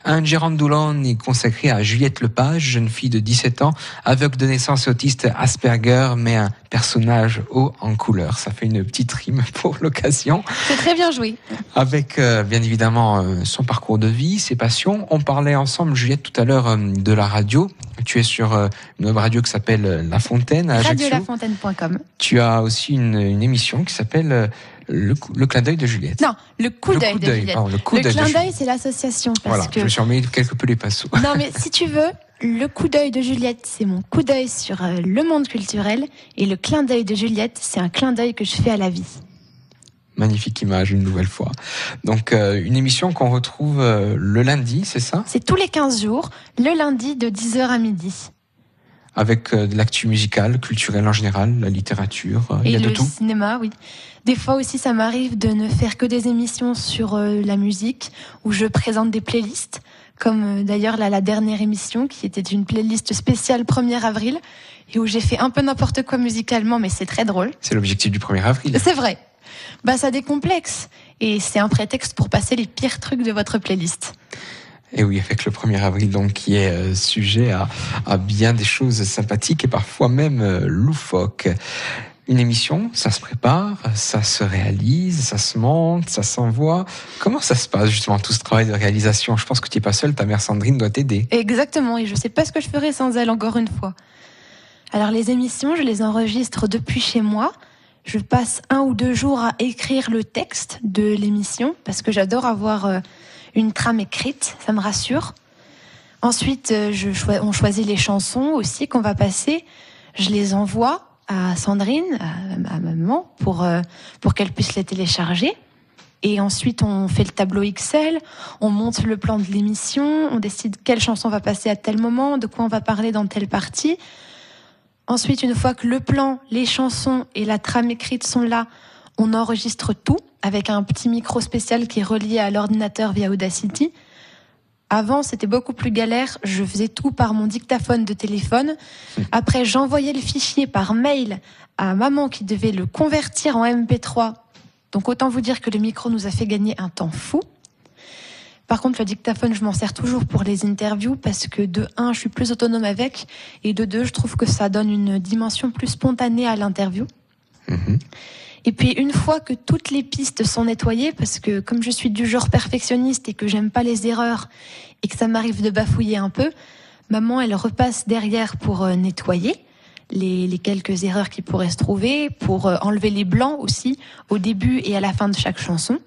Un Girandoulogne est consacré à Juliette Lepage, jeune fille de 17 ans, aveugle de naissance autiste Asperger, mais un personnage haut en couleur. Ça fait une petite rime pour l'occasion. C'est très bien joué. Avec euh, bien évidemment euh, son parcours de vie, ses passions. On parlait ensemble, Juliette, tout à l'heure euh, de la radio. Tu es sur une web radio qui s'appelle La Fontaine à Ajaccio. Radiolafontaine.com. Tu as aussi une, une émission qui s'appelle le, le clin d'œil de Juliette. Non, le coup d'œil de Juliette. pardon, le coup le clin d'œil, c'est l'association. Parce Voilà, que je me suis remis quelque peu les pinceaux. Non, mais si tu veux, le coup d'œil de Juliette, c'est mon coup d'œil sur euh, le monde culturel. Et le clin d'œil de Juliette, c'est un clin d'œil que je fais à la vie. Magnifique image une nouvelle fois. Donc euh, une émission qu'on retrouve euh, le lundi, c'est ça? C'est tous les 15 jours, le lundi de 10h à midi. Avec euh, de l'actu musicale, culturelle en général, la littérature, il y a de le tout? cinéma, oui. Des fois aussi, ça m'arrive de ne faire que des émissions sur la musique, où je présente des playlists, comme euh, d'ailleurs la dernière émission, qui était une playlist spéciale 1er avril, et où j'ai fait un peu n'importe quoi musicalement, mais c'est très drôle. C'est l'objectif du 1er avril. C'est vrai. Bah, ça décomplexe. Et c'est un prétexte pour passer les pires trucs de votre playlist. Et oui, avec le 1er avril, donc, qui est euh, sujet à, à bien des choses sympathiques et parfois même euh, loufoques. Une émission, ça se prépare, ça se réalise, ça se monte, ça s'envoie. Comment ça se passe justement tout ce travail de réalisation? Je pense que tu n'es pas seule, ta mère Sandrine doit t'aider. Exactement. Et je sais pas ce que je ferais sans elle, encore une fois. Alors, les émissions, je les enregistre depuis chez moi. Je passe un ou deux jours à écrire le texte de l'émission parce que j'adore avoir euh, une trame écrite, ça me rassure. Ensuite, euh, on choisit les chansons aussi qu'on va passer. Je les envoie à Sandrine, à, maman, pour, euh, pour qu'elle puisse les télécharger. Et ensuite, on fait le tableau Excel, on monte le plan de l'émission, on décide quelle chanson va passer à tel moment, de quoi on va parler dans telle partie. Ensuite, une fois que le plan, les chansons et la trame écrite sont là, on enregistre tout avec un petit micro spécial qui est relié à l'ordinateur via Audacity. Avant, c'était beaucoup plus galère. Je faisais tout par mon dictaphone de téléphone. Après, j'envoyais le fichier par mail à maman qui devait le convertir en MP3. Donc, autant vous dire que le micro nous a fait gagner un temps fou. Par contre, le dictaphone, je m'en sers toujours pour les interviews parce que de un, je suis plus autonome avec et de deux, je trouve que ça donne une dimension plus spontanée à l'interview. Mhm. Et puis une fois que toutes les pistes sont nettoyées, parce que comme je suis du genre perfectionniste et que j'aime pas les erreurs et que ça m'arrive de bafouiller un peu, maman elle repasse derrière pour euh, nettoyer les, quelques erreurs qui pourraient se trouver, pour euh, enlever les blancs aussi au début et à la fin de chaque chanson.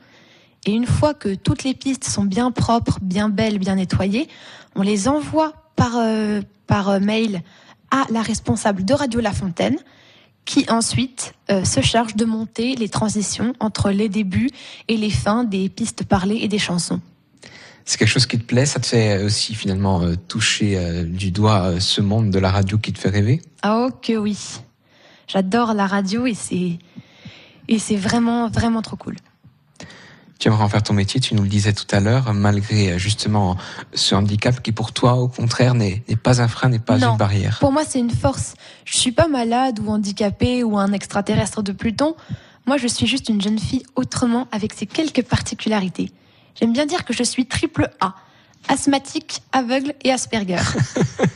Et une fois que toutes les pistes sont bien propres, bien belles, bien nettoyées, on les envoie par, euh, par mail à la responsable de Radio La Fontaine qui ensuite euh, se charge de monter les transitions entre les débuts et les fins des pistes parlées et des chansons. C'est quelque chose qui te plaît? Ça te fait aussi finalement euh, toucher euh, du doigt euh, ce monde de la radio qui te fait rêver? Ah oh que oui, j'adore la radio et c'est et c'est vraiment vraiment trop cool. Tu aimerais en faire ton métier, tu nous le disais tout à l'heure, malgré euh, justement ce handicap qui pour toi, au contraire, n'est n'est pas un frein, n'est pas Non. une barrière. Pour moi, c'est une force. Je suis pas malade ou handicapée ou un extraterrestre de Pluton. Moi, je suis juste une jeune fille autrement avec ses quelques particularités. J'aime bien dire que je suis triple A. Asthmatique, aveugle et Asperger.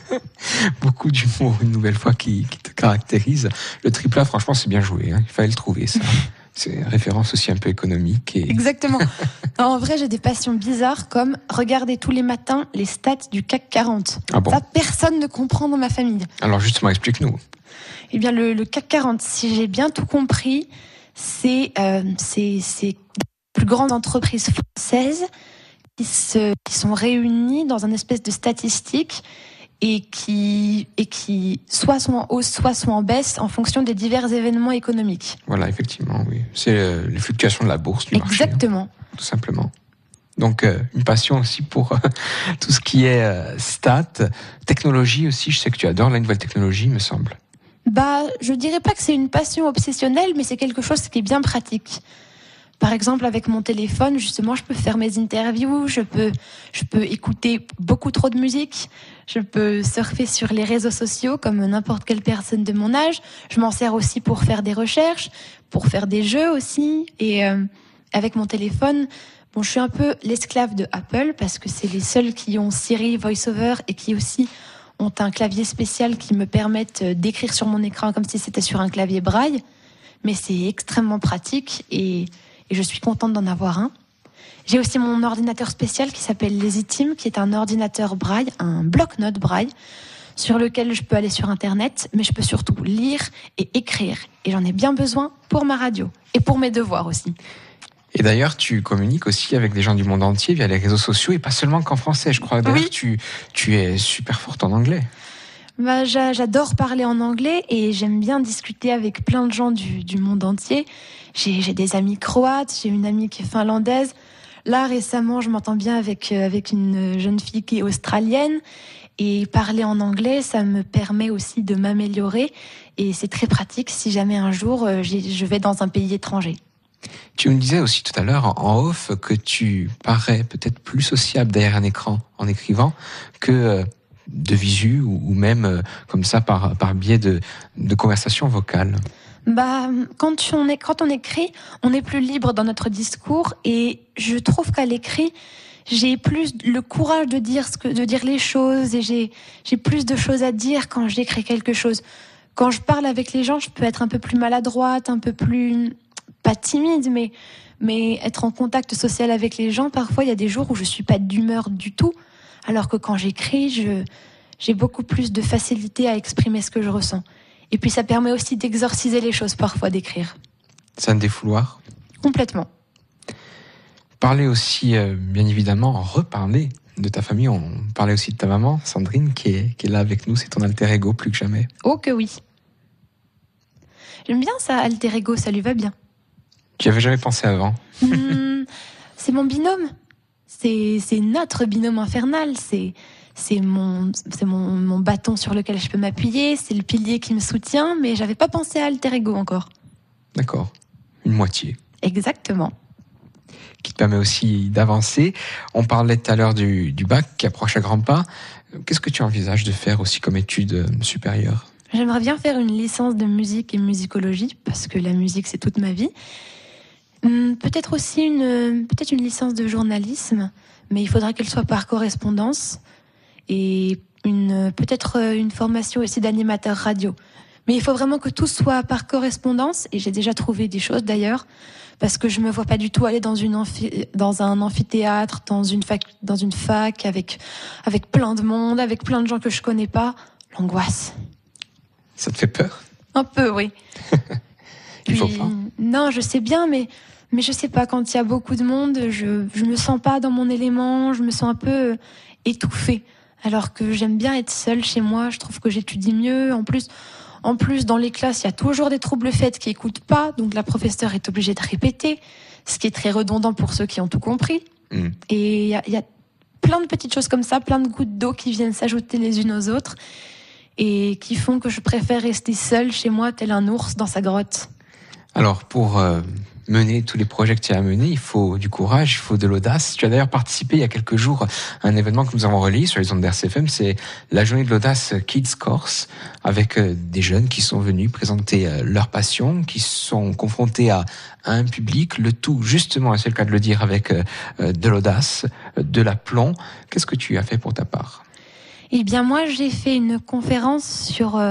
Beaucoup d'humour, une nouvelle fois, qui, qui te caractérise. Le triple A, franchement, c'est bien joué. hein. Il fallait le trouver, ça. C'est une référence aussi un peu économique. Et... Exactement. En vrai, j'ai des passions bizarres comme regarder tous les matins les stats du CAC 40. Ah bon Ça, personne ne comprend dans ma famille. Alors justement, explique-nous. Eh bien, le, le CAC 40, si j'ai bien tout compris, c'est euh, les plus grandes entreprises françaises qui, se, qui sont réunies dans un espèce de statistique et qui, et qui soit sont en hausse, soit sont en baisse en fonction des divers événements économiques. Voilà, effectivement, oui. C'est euh, les fluctuations de la bourse, du marché, hein, Exactement. tout simplement. Donc, euh, une passion aussi pour euh, tout ce qui est euh, stats, technologie aussi. Je sais que tu adores la nouvelle technologie, me semble. Bah, je dirais pas que c'est une passion obsessionnelle, mais c'est quelque chose qui est bien pratique. Par exemple, avec mon téléphone, justement, je peux faire mes interviews, je peux, je peux écouter beaucoup trop de musique, je peux surfer sur les réseaux sociaux comme n'importe quelle personne de mon âge. Je m'en sers aussi pour faire des recherches, pour faire des jeux aussi. Et euh, avec mon téléphone, bon, je suis un peu l'esclave de Apple parce que c'est les seuls qui ont Siri, VoiceOver et qui aussi ont un clavier spécial qui me permettent euh, d'écrire sur mon écran comme si c'était sur un clavier braille. Mais c'est extrêmement pratique et, et je suis contente d'en avoir un. J'ai aussi mon ordinateur spécial qui s'appelle l'Easyteam, qui est un ordinateur braille, un bloc-notes braille, sur lequel je peux aller sur Internet, mais je peux surtout lire et écrire. Et j'en ai bien besoin pour ma radio et pour mes devoirs aussi. Et d'ailleurs, tu communiques aussi avec des gens du monde entier via les réseaux sociaux et pas seulement qu'en français. Je crois d'ailleurs Oui. tu, tu es super forte en anglais. Bah, j'a- J'adore parler en anglais et j'aime bien discuter avec plein de gens du, du monde entier. J'ai des amis croates, j'ai une amie qui est finlandaise. Là, récemment, je m'entends bien avec, euh, avec une jeune fille qui est australienne. Et parler en anglais, ça me permet aussi de m'améliorer. Et c'est très pratique si jamais un jour euh, je vais dans un pays étranger. Tu me disais aussi tout à l'heure en off que tu parais peut-être plus sociable derrière un écran en écrivant que euh, de visu ou, même euh, comme ça par, par biais de, de conversation vocale. Bah, quand on écrit, on est plus libre dans notre discours et je trouve qu'à l'écrit, j'ai plus le courage de dire de dire les choses et j'ai, plus de choses à dire quand j'écris quelque chose. Quand je parle avec les gens, je peux être un peu plus maladroite, un peu plus, pas timide, mais, mais être en contact social avec les gens. Parfois, il y a des jours où je suis pas d'humeur du tout. Alors que quand j'écris, j'ai beaucoup plus de facilité à exprimer ce que je ressens. Et puis ça permet aussi d'exorciser les choses parfois, d'écrire. C'est un défouloir. Complètement. Parler aussi, euh, bien évidemment, reparler de ta famille. On parlait aussi de ta maman, Sandrine, qui est, qui est là avec nous. C'est ton alter ego plus que jamais. Oh que oui. J'aime bien ça, alter ego, ça lui va bien. J'y avais jamais pensé avant. Hmm, c'est mon binôme. C'est c'est notre binôme infernal. C'est c'est mon c'est mon, mon bâton sur lequel je peux m'appuyer. C'est le pilier qui me soutient. Mais j'avais pas pensé à alter ego encore. D'accord. Une moitié. Exactement. qui te permet aussi d'avancer. On parlait tout à l'heure du, du bac qui approche à grands pas. Qu'est-ce que tu envisages de faire aussi comme études euh, supérieures J'aimerais bien faire une licence de musique et musicologie parce que la musique c'est toute ma vie. Hum, Peut-être aussi une peut-être une licence de journalisme, mais il faudra qu'elle soit par correspondance et une peut-être euh, une formation aussi d'animateur radio. Mais il faut vraiment que tout soit par correspondance et j'ai déjà trouvé des choses d'ailleurs parce que je me vois pas du tout aller dans une amphi- dans un amphithéâtre, dans une fac dans une fac avec avec plein de monde, avec plein de gens que je connais pas, l'angoisse. Ça te fait peur? Un peu, oui. Il faut Puis, pas? Non, je sais bien, mais mais je sais pas. Quand il y a beaucoup de monde, je je me sens pas dans mon élément. Je me sens un peu étouffée. Alors que j'aime bien être seule chez moi. Je trouve que j'étudie mieux. En plus, en plus, dans les classes, il y a toujours des troubles faits qui écoutent pas. Donc la professeure est obligée de répéter, ce qui est très redondant pour ceux qui ont tout compris. Mm. Et il y a, il y a plein de petites choses comme ça, plein de gouttes d'eau qui viennent s'ajouter les unes aux autres et qui font que je préfère rester seule chez moi, tel un ours dans sa grotte. Alors, pour euh, mener tous les projets que tu as menés, il faut du courage, il faut de l'audace. Tu as d'ailleurs participé il y a quelques jours à un événement que nous avons relayé sur les ondes d'RCFM, c'est la journée de l'audace Kids Course, avec euh, des jeunes qui sont venus présenter euh, leur passion, qui sont confrontés à un public, le tout justement, c'est le cas de le dire, avec euh, de l'audace, de l'aplomb. Qu'est-ce que tu as fait pour ta part? Eh bien, moi, j'ai fait une conférence sur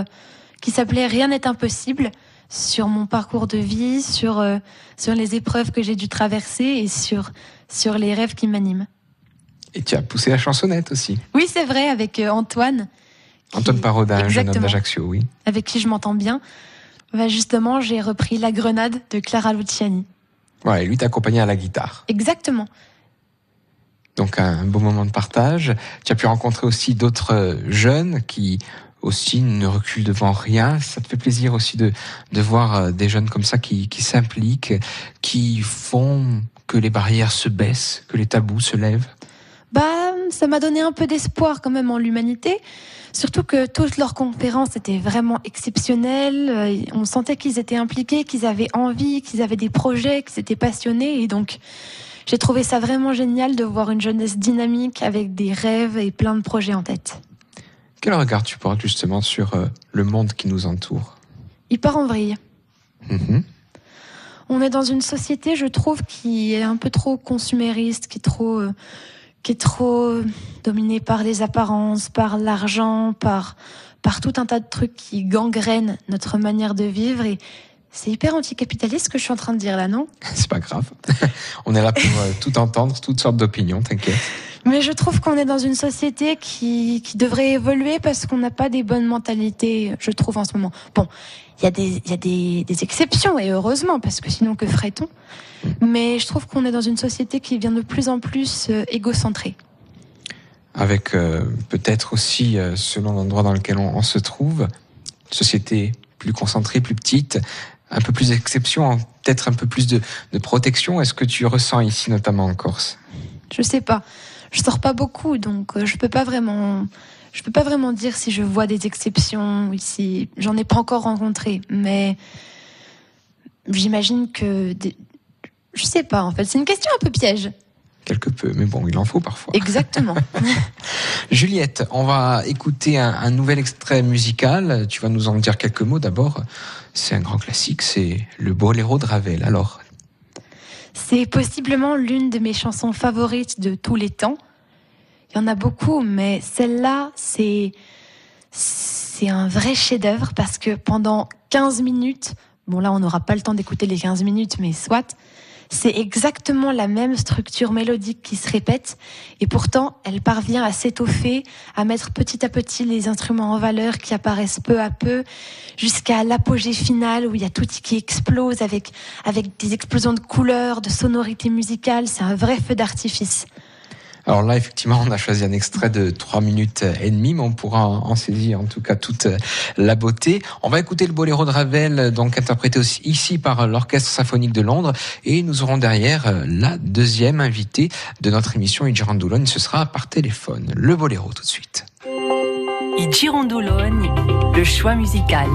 qui s'appelait Rien n'est impossible sur mon parcours de vie, sur euh, sur les épreuves que j'ai dû traverser et sur sur les rêves qui m'animent. Et tu as poussé la chansonnette aussi. Oui, c'est vrai, avec euh, Antoine, qui- Antoine Parodin, un jeune homme d'Ajaccio, oui. avec qui je m'entends bien. Bah, justement, j'ai repris La Grenade de Clara Luciani. Voilà, et lui t'accompagnait à la guitare. Exactement. Donc un beau moment de partage. Tu as pu rencontrer aussi d'autres euh, jeunes qui aussi ne reculent devant rien. Ça te fait plaisir aussi de, de voir euh, des jeunes comme ça qui, qui s'impliquent, qui font que les barrières se baissent, que les tabous se lèvent. Bah, ça m'a donné un peu d'espoir quand même en l'humanité. Surtout que toutes leurs conférences étaient vraiment exceptionnelles. Euh, On sentait qu'ils étaient impliqués, qu'ils avaient envie, qu'ils avaient des projets, qu'ils étaient passionnés. Et donc, j'ai trouvé ça vraiment génial de voir une jeunesse dynamique avec des rêves et plein de projets en tête. Quel regard tu portes justement sur euh, le monde qui nous entoure? Il part en vrille. Mhm. On est dans une société, je trouve, qui est un peu trop consumériste, qui est trop, euh, qui est trop dominée par les apparences, par l'argent, par, par tout un tas de trucs qui gangrènent notre manière de vivre. Et c'est hyper anticapitaliste ce que je suis en train de dire là, non? C'est pas grave. On est là pour euh, tout entendre, toutes sortes d'opinions, t'inquiète. Mais je trouve qu'on est dans une société qui, qui devrait évoluer parce qu'on n'a pas des bonnes mentalités, je trouve, en ce moment. Bon, il y a, des, y a des, des exceptions, et heureusement, parce que sinon, que ferait-on? Mais je trouve qu'on est dans une société qui devient de plus en plus euh, égocentrée. Avec euh, peut-être aussi, euh, selon l'endroit dans lequel on, on se trouve, société plus concentrée, plus petite, un peu plus d'exception, peut-être un peu plus de, de protection. Est-ce que tu ressens ici, notamment en Corse? Je sais pas. Je sors pas beaucoup, donc euh, je peux pas vraiment. Je peux pas vraiment dire si je vois des exceptions ici. J'en ai pas encore rencontré, mais j'imagine que des... je sais pas. En fait, c'est une question un peu piège. Quelque peu, mais bon, il en faut parfois. Exactement. Juliette, on va écouter un, un, nouvel extrait musical. Tu vas nous en dire quelques mots d'abord. C'est un grand classique, c'est le Boléro de Ravel. Alors C'est possiblement l'une de mes chansons favorites de tous les temps. Il y en a beaucoup, mais celle-là, c'est un vrai chef-d'œuvre parce que pendant 15 minutes, bon là on n'aura pas le temps d'écouter les 15 minutes, mais soit, c'est exactement la même structure mélodique qui se répète et pourtant elle parvient à s'étoffer, à mettre petit à petit les instruments en valeur qui apparaissent peu à peu jusqu'à l'apogée finale où il y a tout qui explose avec, avec des explosions de couleurs, de sonorités musicales. C'est un vrai feu d'artifice. Alors là, effectivement, on a choisi un extrait de 3 minutes et demie, mais on pourra en saisir en tout cas toute la beauté. On va écouter le boléro de Ravel, donc interprété aussi ici par l'Orchestre Symphonique de Londres, et nous aurons derrière la deuxième invitée de notre émission Idjirandoulogne, ce sera par téléphone. Le boléro tout de suite. Le choix musical.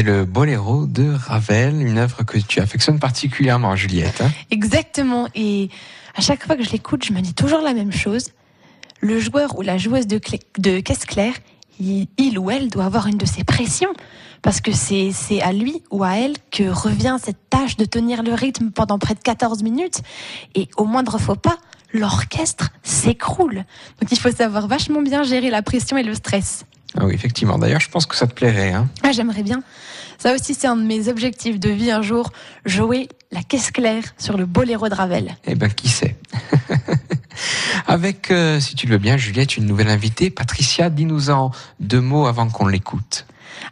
C'était le Boléro de Ravel, une œuvre que tu affectionnes particulièrement, Juliette. hein Exactement. Et à chaque fois que je l'écoute, je me dis toujours la même chose. Le joueur ou la joueuse de, de caisse claire, il, ou elle doit avoir une de ces pressions. Parce que c'est à lui ou à elle que revient cette tâche de tenir le rythme pendant près de 14 minutes. Et au moindre faux pas, l'orchestre s'écroule. Donc il faut savoir vachement bien gérer la pression et le stress. Ah oui, effectivement. D'ailleurs, je pense que ça te plairait. Hein Ah, j'aimerais bien. Ça aussi, c'est un de mes objectifs de vie un jour, jouer la caisse claire sur le boléro de Ravel. eh ben, qui sait? Avec, euh, si tu le veux bien, Juliette, une nouvelle invitée. Patricia, dis-nous-en deux mots avant qu'on l'écoute.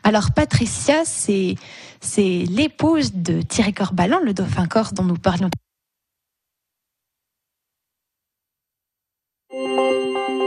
Alors Patricia, c'est c'est l'épouse de Thierry Corbalan, le dauphin corse dont nous parlions.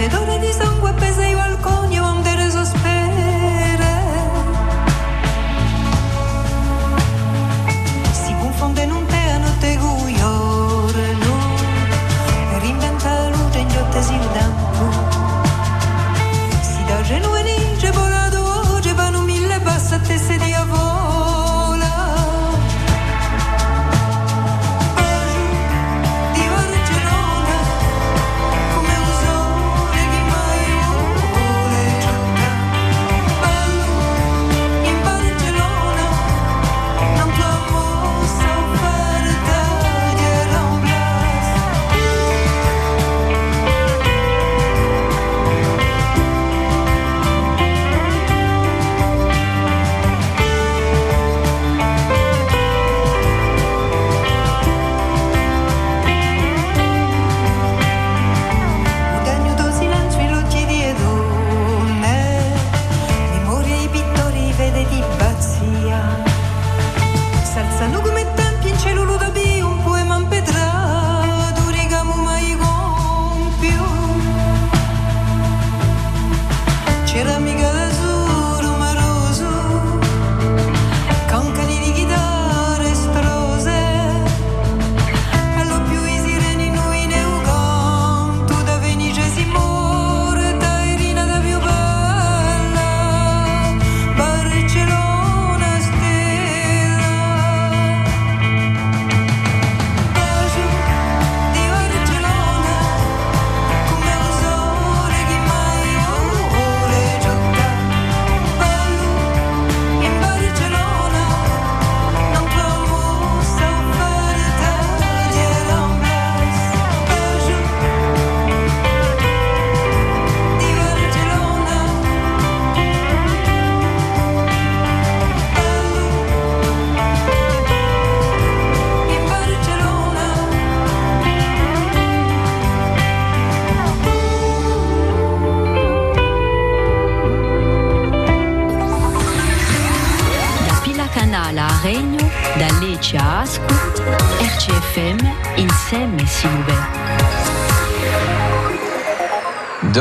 Tinte d'ore di sangue appese ai balconi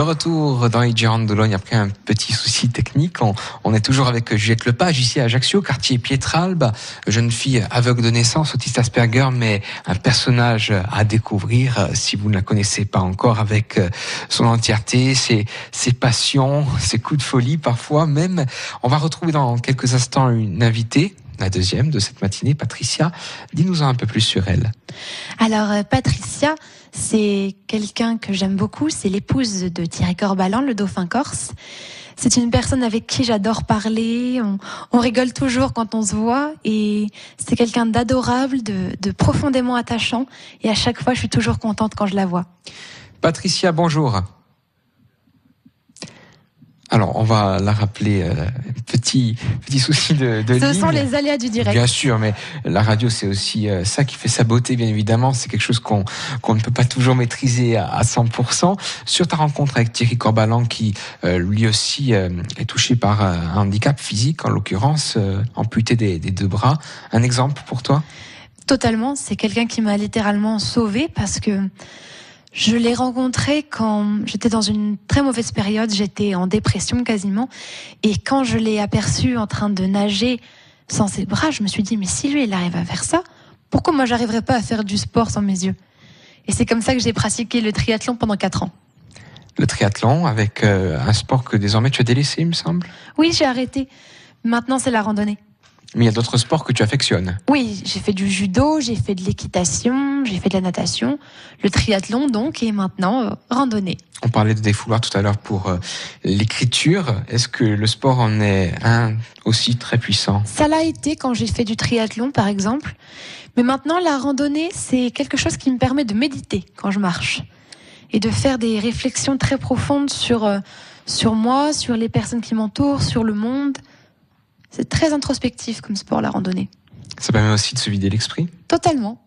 retour dans les Gironde d'Oulogne après un petit souci technique. On, on est toujours avec Juliette Lepage ici à Ajaccio, quartier Pietralbe, jeune fille aveugle de naissance, autiste Asperger, mais un personnage à découvrir euh, si vous ne la connaissez pas encore avec euh, son entièreté, ses, ses passions, ses coups de folie parfois même. On va retrouver dans quelques instants une invitée, la deuxième de cette matinée, Patricia. Dis-nous un peu plus sur elle. Alors euh, Patricia, c'est quelqu'un que j'aime beaucoup, c'est l'épouse de Thierry Corbalan, le dauphin corse. C'est une personne avec qui j'adore parler, on, rigole toujours quand on se voit et c'est quelqu'un d'adorable, de profondément attachant et à chaque fois je suis toujours contente quand je la vois. Patricia, bonjour. Alors, on va la rappeler. Euh, petit petit souci de, de Ce sont les aléas du direct. Bien sûr, mais la radio, c'est aussi euh, ça qui fait sa beauté, bien évidemment. C'est quelque chose qu'on qu'on ne peut pas toujours maîtriser à, 100%. Sur ta rencontre avec Thierry Corbalan, qui euh, lui aussi euh, est touché par un handicap physique, en l'occurrence amputé des, des deux bras. Un exemple pour toi? Totalement. C'est quelqu'un qui m'a littéralement sauvé parce que je l'ai rencontré quand j'étais dans une très mauvaise période, j'étais en dépression quasiment, et quand je l'ai aperçu en train de nager sans ses bras, je me suis dit, mais si lui, il arrive à faire ça, pourquoi moi, j'arriverais pas à faire du sport sans mes yeux? Et c'est comme ça que j'ai pratiqué le triathlon pendant quatre ans. Le triathlon, avec euh, un sport que désormais tu as délaissé, il me semble? Oui, j'ai arrêté. Maintenant, c'est la randonnée. Mais il y a d'autres sports que tu affectionnes. Oui, j'ai fait du judo, j'ai fait de l'équitation, j'ai fait de la natation, le triathlon donc, et maintenant euh, randonnée. On parlait de défouloir tout à l'heure pour euh, l'écriture. Est-ce que le sport en est un aussi très puissant? Ça l'a été quand j'ai fait du triathlon par exemple. Mais maintenant, la randonnée, c'est quelque chose qui me permet de méditer quand je marche et de faire des réflexions très profondes sur, euh, sur moi, sur les personnes qui m'entourent, sur le monde. C'est très introspectif comme sport, la randonnée. Ça permet aussi de se vider l'esprit Totalement.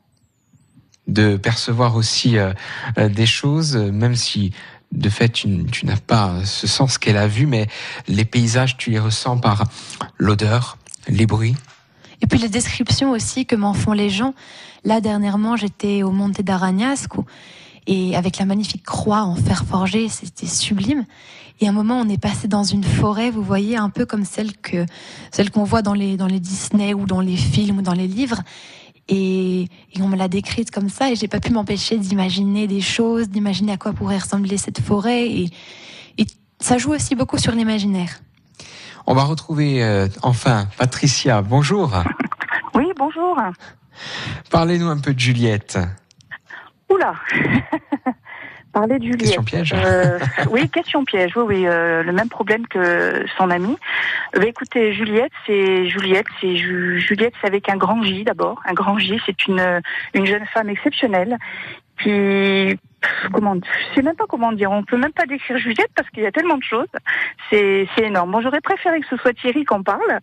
De percevoir aussi euh, euh, des choses, même si de fait tu, n'as pas ce sens qu'elle a vu, mais les paysages, tu les ressens par l'odeur, les bruits. Et puis les descriptions aussi que m'en font les gens. Là, dernièrement, j'étais au Monte d'Aragnasco et avec la magnifique croix en fer forgé, c'était sublime. Et à un moment, on est passé dans une forêt, vous voyez, un peu comme celle que celle qu'on voit dans les dans les Disney ou dans les films ou dans les livres. Et, et on me l'a décrite comme ça, et j'ai pas pu m'empêcher d'imaginer des choses, d'imaginer à quoi pourrait ressembler cette forêt. Et, et ça joue aussi beaucoup sur l'imaginaire. On va retrouver euh, enfin Patricia. Bonjour. Oui, bonjour. Parlez-nous un peu de Juliette. Oula Parler de Juliette. Question piège. Euh, oui, question piège. Oui, oui, euh, le même problème que son amie. Bah, écoutez, Juliette, c'est Juliette, c'est Juliette, c'est avec un grand J d'abord. Un grand J, c'est une une jeune femme exceptionnelle qui comment je sais même pas comment dire. On peut même pas décrire. Juliette parce qu'il y a tellement de choses. C'est c'est énorme. Bon j'aurais préféré que ce soit Thierry qu'on parle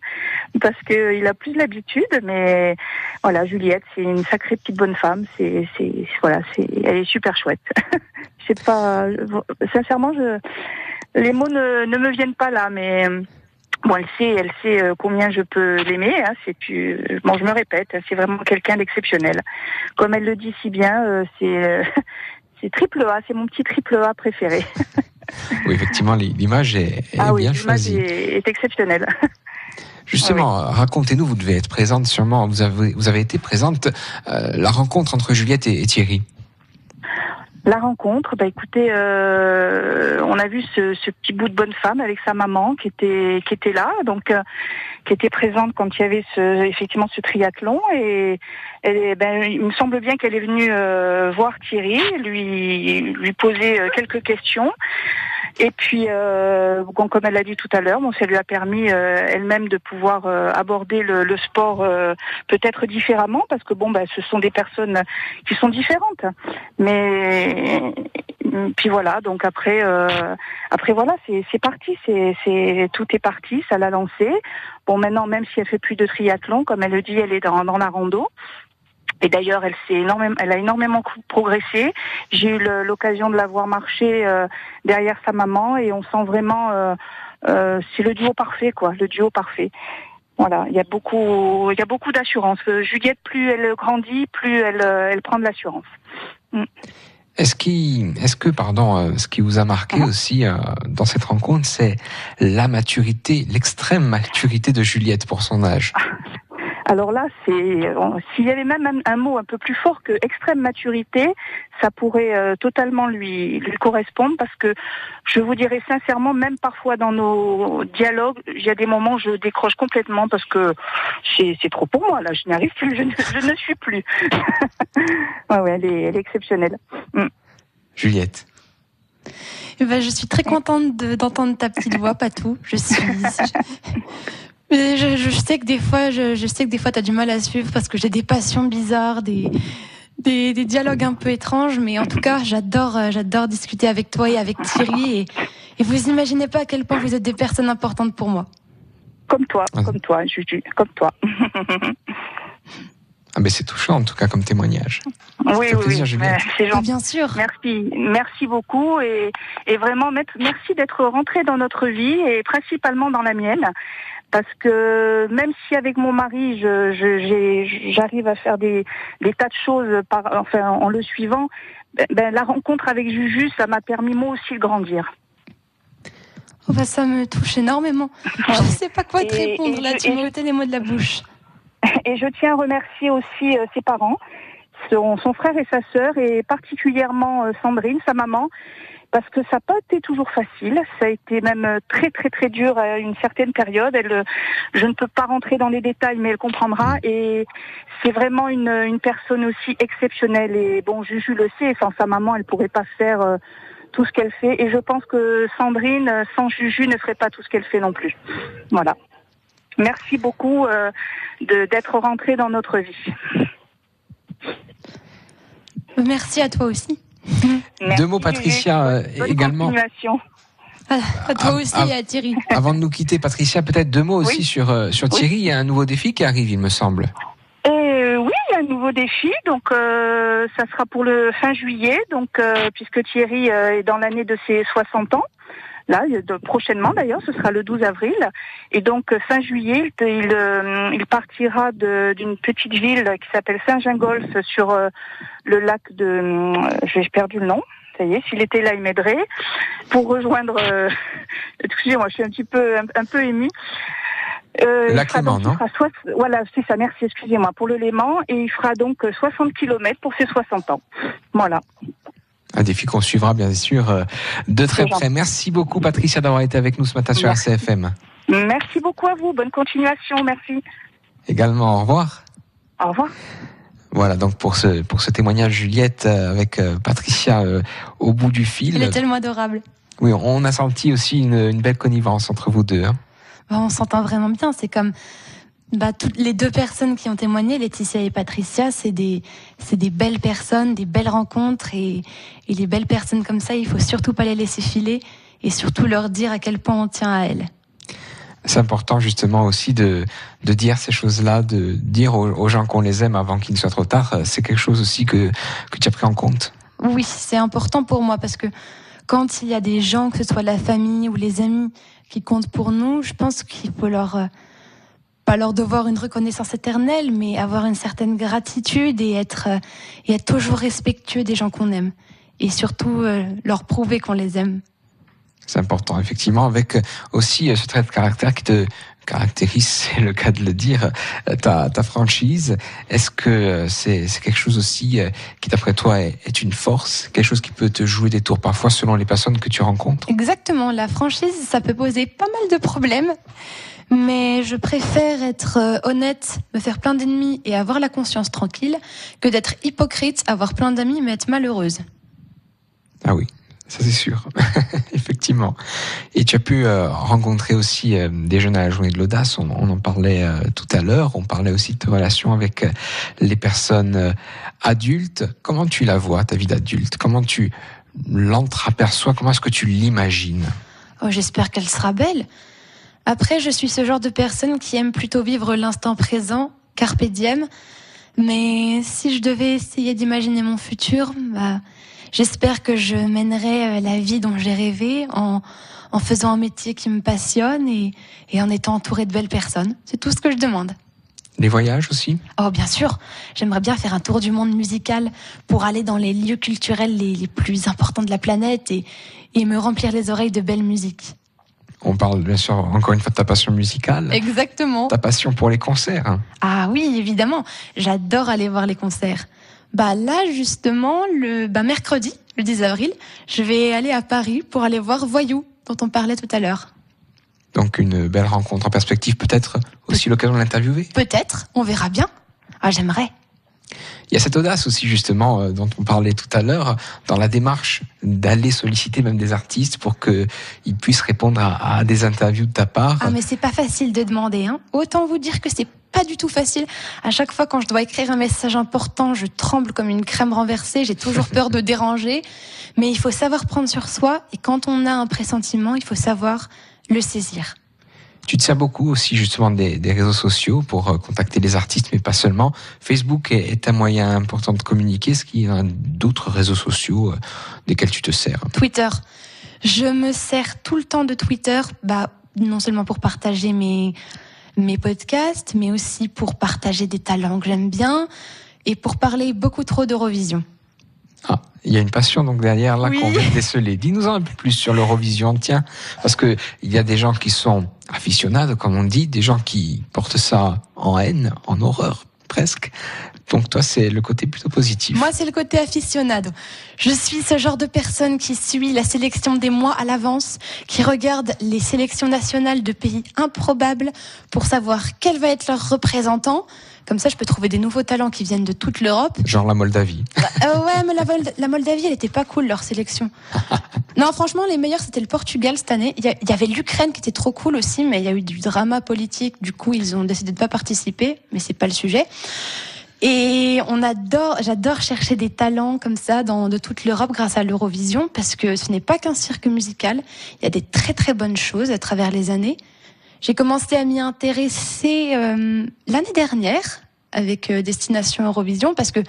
parce que il a plus l'habitude mais voilà Juliette c'est une sacrée petite bonne femme. C'est c'est voilà c'est elle est super chouette. Je sais pas sincèrement je les mots ne, ne me viennent pas là mais Bon, elle sait, elle sait euh, combien je peux l'aimer. Hein, c'est bon, je me répète, c'est vraiment quelqu'un d'exceptionnel. Comme elle le dit si bien, euh, c'est euh, c'est triple A, c'est mon petit triple A préféré. oui, effectivement, l'image est, ah bien choisie. L'image est, exceptionnelle. Justement, racontez-nous, vous devez être présente sûrement, vous avez, vous avez été présente, la rencontre entre Juliette et Thierry. La rencontre, bah écoutez, euh, on a vu ce, ce, petit bout de bonne femme avec sa maman qui était qui était là, donc euh, qui était présente quand il y avait ce, effectivement ce triathlon et, et ben, il me semble bien qu'elle est venue euh, voir Thierry, lui lui poser euh, quelques questions. Et puis, euh, comme elle l'a dit tout à l'heure, bon, ça lui a permis euh, elle-même de pouvoir euh, aborder le, le sport euh, peut-être différemment, parce que bon, bah, ce sont des personnes qui sont différentes. Mais puis voilà, donc après, après voilà, c'est parti, c'est tout est parti, ça l'a lancé. Bon, maintenant, même si elle fait plus de triathlon, comme elle le dit, elle est dans, dans la rando. Et d'ailleurs, elle s'est énormément, elle a énormément progressé. J'ai eu l'occasion de la voir marcher euh, derrière sa maman et on sent vraiment, euh, euh, c'est le duo parfait, quoi, le duo parfait. Voilà, il y a beaucoup, il y a beaucoup d'assurance. Juliette, plus elle grandit, plus elle, elle prend de l'assurance. Mm. Est-ce qui, est-ce que, pardon, ce qui vous a marqué uh-huh. aussi dans cette rencontre, c'est la maturité, l'extrême maturité de Juliette pour son âge? Alors là, c'est s'il y avait même un, mot un peu plus fort que extrême maturité, ça pourrait euh, totalement lui, lui correspondre parce que je vous dirais sincèrement, même parfois dans nos dialogues, il y a des moments où je décroche complètement parce que c'est trop pour moi là, je n'y arrive plus, je ne, suis plus. ouais, ouais, elle est, elle est exceptionnelle. Mm. Juliette. Eh ben, je suis très contente d'entendre ta petite voix, Patou. Je suis, je, je, sais que des fois, je, je sais que des fois, t'as du mal à suivre parce que j'ai des passions bizarres, des, des, des, dialogues un peu étranges, mais en tout cas, j'adore, euh, j'adore discuter avec toi et avec Thierry et, Et vous imaginez pas à quel point vous êtes des personnes importantes pour moi. Comme toi, comme toi, Juju, comme toi. Ah ben c'est touchant en tout cas comme témoignage. Oui, oui, plaisir, oui. C'est gentil. Bien sûr. Merci, merci beaucoup et, et vraiment merci d'être rentré dans notre vie et principalement dans la mienne. Parce que même si avec mon mari, je- je- j'arrive à faire des, des tas de choses par, enfin, en le suivant, ben, ben, la rencontre avec Juju, ça m'a permis moi aussi de grandir. Oh, bah, ça me touche énormément. Je ne sais pas quoi te Et- répondre et là, je- tu m'as ôté les mots de la bouche. Et je tiens à remercier aussi euh, ses parents, son, son frère et sa sœur, et particulièrement euh, Sandrine, sa maman, parce que ça n'a pas été toujours facile. Ça a été même euh, très très très dur à une certaine période. Elle, euh, je ne peux pas rentrer dans les détails, mais elle comprendra. Et c'est vraiment une, personne aussi exceptionnelle. Et bon, Juju le sait, sans sa maman, elle pourrait pas faire euh, tout ce qu'elle fait. Et je pense que Sandrine, sans Juju, ne ferait pas tout ce qu'elle fait non plus. Voilà. Merci beaucoup d'être rentré dans notre vie. Merci à toi aussi. Deux mots Patricia euh, Bonne également. À, toi aussi et à Thierry. Avant de nous quitter Patricia, peut-être deux mots aussi sur euh, sur Thierry, il y a un nouveau défi qui arrive il me semble. Euh, oui, il y a un nouveau défi, donc euh, ça sera pour le fin juillet, donc euh, puisque Thierry euh, est dans l'année de ses 60 ans. Là, de- prochainement d'ailleurs, ce sera le 12 avril. Et donc euh, fin juillet, il, euh, il partira d'une petite ville qui s'appelle Saint-Gingolf sur euh, le lac de... J'ai perdu le nom. Ça y est, s'il était là, il m'aiderait. Pour rejoindre... euh, Excusez-moi, je suis un petit peu un, un peu émue. Euh, Léman, donc- non Voilà, c'est ça, merci, excusez-moi, pour le Léman. Et il fera donc euh, 60 km pour ses 60 ans. Voilà. Un défi qu'on suivra bien sûr euh, de très près. Merci beaucoup Patricia d'avoir été avec nous ce matin sur. RCFM. Merci beaucoup à vous. Bonne continuation. Merci. Également, au revoir. Au revoir. Voilà donc pour ce pour ce témoignage Juliette euh, avec euh, Patricia euh, au bout du fil. Elle est tellement adorable. Oui, on a senti aussi une, une belle connivence entre vous deux. hein. Bah, on s'entend vraiment bien. C'est comme bah, toutes les deux personnes qui ont témoigné, Laetitia et Patricia, c'est des, c'est des belles personnes, des belles rencontres. Et, et les belles personnes comme ça, il faut surtout pas les laisser filer et surtout leur dire à quel point on tient à elles. C'est important justement aussi de, de dire ces choses-là, de dire aux, aux gens qu'on les aime avant qu'il ne soit trop tard. C'est quelque chose aussi que, que tu as pris en compte. Oui, c'est important pour moi parce que quand il y a des gens, que ce soit la famille ou les amis, qui comptent pour nous, je pense qu'il faut leur pas leur devoir une reconnaissance éternelle, mais avoir une certaine gratitude et être euh, et être toujours respectueux des gens qu'on aime. Et surtout euh, leur prouver qu'on les aime. C'est important, effectivement, avec euh, aussi ce trait de caractère qui te caractérise, c'est le cas de le dire, ta, ta franchise. Est-ce que c'est quelque chose aussi qui, d'après toi, est, est une force, quelque chose qui peut te jouer des tours parfois selon les personnes que tu rencontres? Exactement, la franchise, ça peut poser pas mal de problèmes, mais je préfère être euh, honnête, me faire plein d'ennemis et avoir la conscience tranquille, que d'être hypocrite, avoir plein d'amis mais être malheureuse. Ah oui, ça c'est sûr, effectivement. Et tu as pu euh, rencontrer aussi euh, des jeunes à la journée de l'audace, on, on en parlait euh, tout à l'heure, on parlait aussi de tes relations avec les personnes adultes. Comment tu la vois, ta vie d'adulte? Comment tu l'entreaperçois? Comment est-ce que tu l'imagines? Oh, j'espère qu'elle sera belle. Après, je suis ce genre de personne qui aime plutôt vivre l'instant présent, carpe diem. Mais si je devais essayer d'imaginer mon futur, bah, j'espère que je mènerai euh, la vie dont j'ai rêvé en, en faisant un métier qui me passionne et, et en étant entourée de belles personnes. C'est tout ce que je demande. Les voyages aussi? Oh, bien sûr. J'aimerais bien faire un tour du monde musical pour aller dans les lieux culturels les, les plus importants de la planète et, et me remplir les oreilles de belle musique. On parle bien sûr encore une fois de ta passion musicale, Exactement. ta passion pour les concerts. hein. Ah oui, évidemment. J'adore aller voir les concerts. Bah là, justement, le bah, mercredi, le 10 avril, je vais aller à Paris pour aller voir Voyou, dont on parlait tout à l'heure. Donc une belle rencontre en perspective, peut-être aussi l'occasion de l'interviewer. Peut-être, on verra bien. Ah, j'aimerais. Il y a cette audace aussi justement euh, dont on parlait tout à l'heure dans la démarche d'aller solliciter même des artistes pour qu'ils puissent répondre à, à, des interviews de ta part. Ah mais c'est pas facile de demander. Hein. Autant vous dire que c'est pas du tout facile. À chaque fois quand je dois écrire un message important, je tremble comme une crème renversée. J'ai toujours peur de déranger. Mais il faut savoir prendre sur soi. Et quand on a un pressentiment, il faut savoir le saisir. Tu te sers beaucoup aussi justement des, réseaux sociaux pour euh, contacter les artistes, mais pas seulement. Facebook est, est un moyen important de communiquer. Est-ce qu'il y a d'autres réseaux sociaux euh, desquels tu te sers Twitter. Je me sers tout le temps de Twitter, bah, non seulement pour partager mes, mes podcasts, mais aussi pour partager des talents que j'aime bien et pour parler beaucoup trop d'Eurovision. Ah, il y a une passion donc derrière là Oui. qu'on de déceler. Dis-nous un peu plus sur l'Eurovision, tiens, parce que il y a des gens qui sont aficionados, comme on dit, des gens qui portent ça en haine, en horreur presque. Donc toi, c'est le côté plutôt positif. Moi, c'est le côté aficionado. Je suis ce genre de personne qui suit la sélection des mois à l'avance, qui regarde les sélections nationales de pays improbables pour savoir quel va être leur représentant. Comme ça, je peux trouver des nouveaux talents qui viennent de toute l'Europe. Genre la Moldavie. Euh, ouais, mais la, Moldavie, elle était pas cool, leur sélection. Non, franchement, les meilleurs, c'était le Portugal cette année. Il y, avait l'Ukraine qui était trop cool aussi, mais il y a eu du drama politique. Du coup, ils ont décidé de pas participer, mais c'est pas le sujet. Et on adore, j'adore chercher des talents comme ça dans de toute l'Europe grâce à l'Eurovision, parce que ce n'est pas qu'un cirque musical. Il y a des très très bonnes choses à travers les années. J'ai commencé à m'y intéresser euh, l'année dernière avec euh, Destination Eurovision, parce que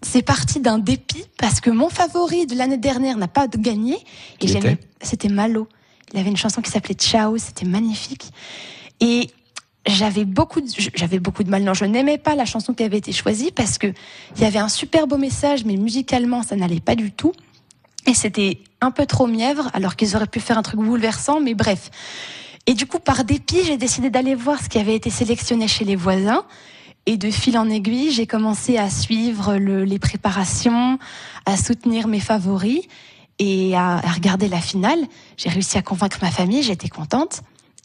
c'est parti d'un dépit, parce que mon favori de l'année dernière n'a pas gagné. Et j'aimais, était c'était Malo. Il avait une chanson qui s'appelait Ciao, c'était magnifique. Et j'avais beaucoup de, j'avais beaucoup de mal. Non, je n'aimais pas la chanson qui avait été choisie parce que il y avait un super beau message, mais musicalement, ça n'allait pas du tout. Et c'était un peu trop mièvre, alors qu'ils auraient pu faire un truc bouleversant, mais bref. Et du coup, par dépit, j'ai décidé d'aller voir ce qui avait été sélectionné chez les voisins. Et de fil en aiguille, j'ai commencé à suivre le- les préparations, à soutenir mes favoris et à, à regarder la finale. J'ai réussi à convaincre ma famille, j'étais contente.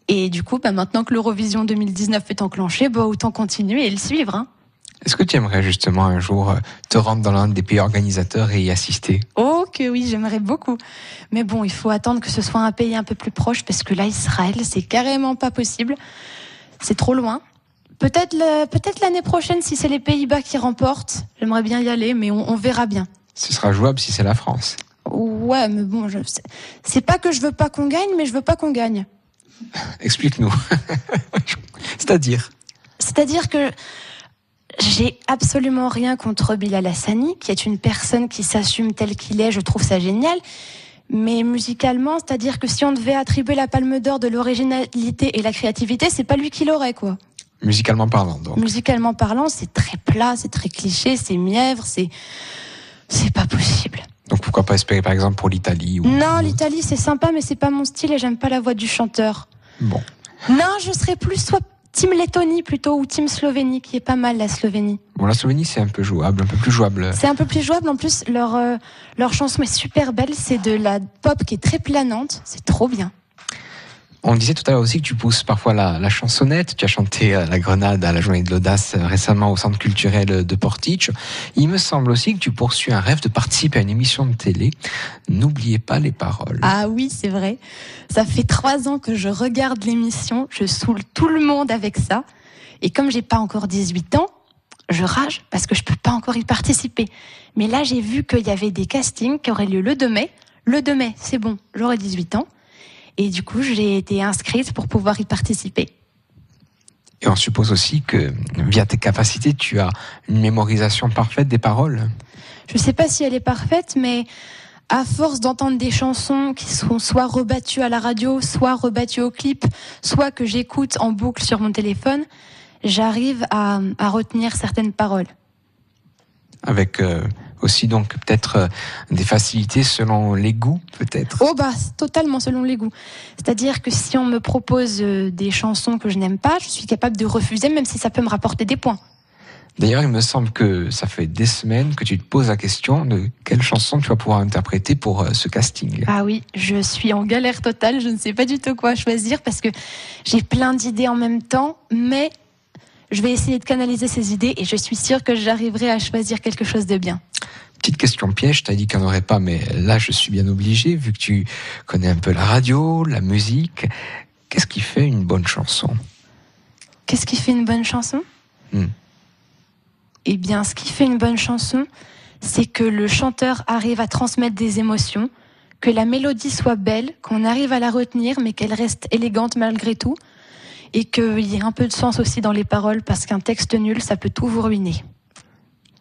Et du coup, bah, maintenant que l'Eurovision 2019 est enclenché, bah, autant continuer et le suivre. Hein. Est-ce que tu aimerais justement un jour euh, te rendre dans l'un des pays organisateurs et y assister? Oh que oui, j'aimerais beaucoup. Mais bon, il faut attendre que ce soit un pays un peu plus proche parce que là, Israël, c'est carrément pas possible. C'est trop loin. Peut-être peut-être l'année prochaine, si c'est les Pays-Bas qui remportent, j'aimerais bien y aller, mais on, on verra bien. Ce sera jouable si c'est la France. Ouais, mais bon, je- c'est- c'est pas que je veux pas qu'on gagne, mais je veux pas qu'on gagne. Explique-nous. C'est-à-dire? C'est-à-dire que j'ai absolument rien contre Bilal Hassani, qui est une personne qui s'assume tel qu'il est, je trouve ça génial. Mais musicalement, c'est-à-dire que si on devait attribuer la palme d'or de l'originalité et la créativité, c'est pas lui qui l'aurait, quoi. Musicalement parlant, donc. Musicalement parlant, c'est très plat, c'est très cliché, c'est mièvre, c'est, c'est pas possible. Donc pourquoi pas espérer par exemple pour l'Italie ou... Non, l'Italie, c'est sympa, mais c'est pas mon style et j'aime pas la voix du chanteur. Bon. Non, je serais plus soit Team Lettonie plutôt ou Team Slovénie, qui est pas mal la Slovénie. Bon, la Slovénie c'est un peu jouable, un peu plus jouable. C'est un peu plus jouable. En plus, leur, euh, leur chanson est super belle. C'est de la pop qui est très planante. C'est trop bien. On disait tout à l'heure aussi que tu pousses parfois la, chansonnette. Tu as chanté à la Grenade à la Journée de l'Audace euh, récemment au Centre culturel de Portich. Il me semble aussi que tu poursuis un rêve de participer à une émission de télé. N'oubliez pas les paroles. Ah oui, c'est vrai. Ça fait trois ans que je regarde l'émission. Je saoule tout le monde avec ça. Et comme j'ai pas encore 18 ans, je rage parce que je peux pas encore y participer. Mais là, j'ai vu qu'il y avait des castings qui auraient lieu le 2 mai. Le 2 mai, c'est bon, j'aurai 18 ans. Et du coup, j'ai été inscrite pour pouvoir y participer. Et on suppose aussi que via tes capacités, tu as une mémorisation parfaite des paroles. Je sais pas si elle est parfaite, mais à force d'entendre des chansons qui sont soit rebattues à la radio, soit rebattues au clip, soit que j'écoute en boucle sur mon téléphone, j'arrive à, à retenir certaines paroles. Avec euh, aussi donc peut-être euh, des facilités selon les goûts, peut-être. Oh bah, totalement selon les goûts. C'est-à-dire que si on me propose euh, des chansons que je n'aime pas, je suis capable de refuser, même si ça peut me rapporter des points. D'ailleurs, il me semble que ça fait des semaines que tu te poses la question de quelle chanson tu vas pouvoir interpréter pour euh, ce casting. Ah oui, je suis en galère totale, je ne sais pas du tout quoi choisir parce que j'ai plein d'idées en même temps, mais je vais essayer de canaliser ces idées et je suis sûre que j'arriverai à choisir quelque chose de bien. Petite question piège, t'as dit qu'il n'y en aurait pas, mais là je suis bien obligé, vu que tu connais un peu la radio, la musique. Qu'est-ce qui fait une bonne chanson? Qu'est-ce qui fait une bonne chanson? Hmm. Eh bien, ce qui fait une bonne chanson, c'est que le chanteur arrive à transmettre des émotions, que la mélodie soit belle, qu'on arrive à la retenir, mais qu'elle reste élégante malgré tout, et qu'il y ait un peu de sens aussi dans les paroles, parce qu'un texte nul, ça peut tout vous ruiner.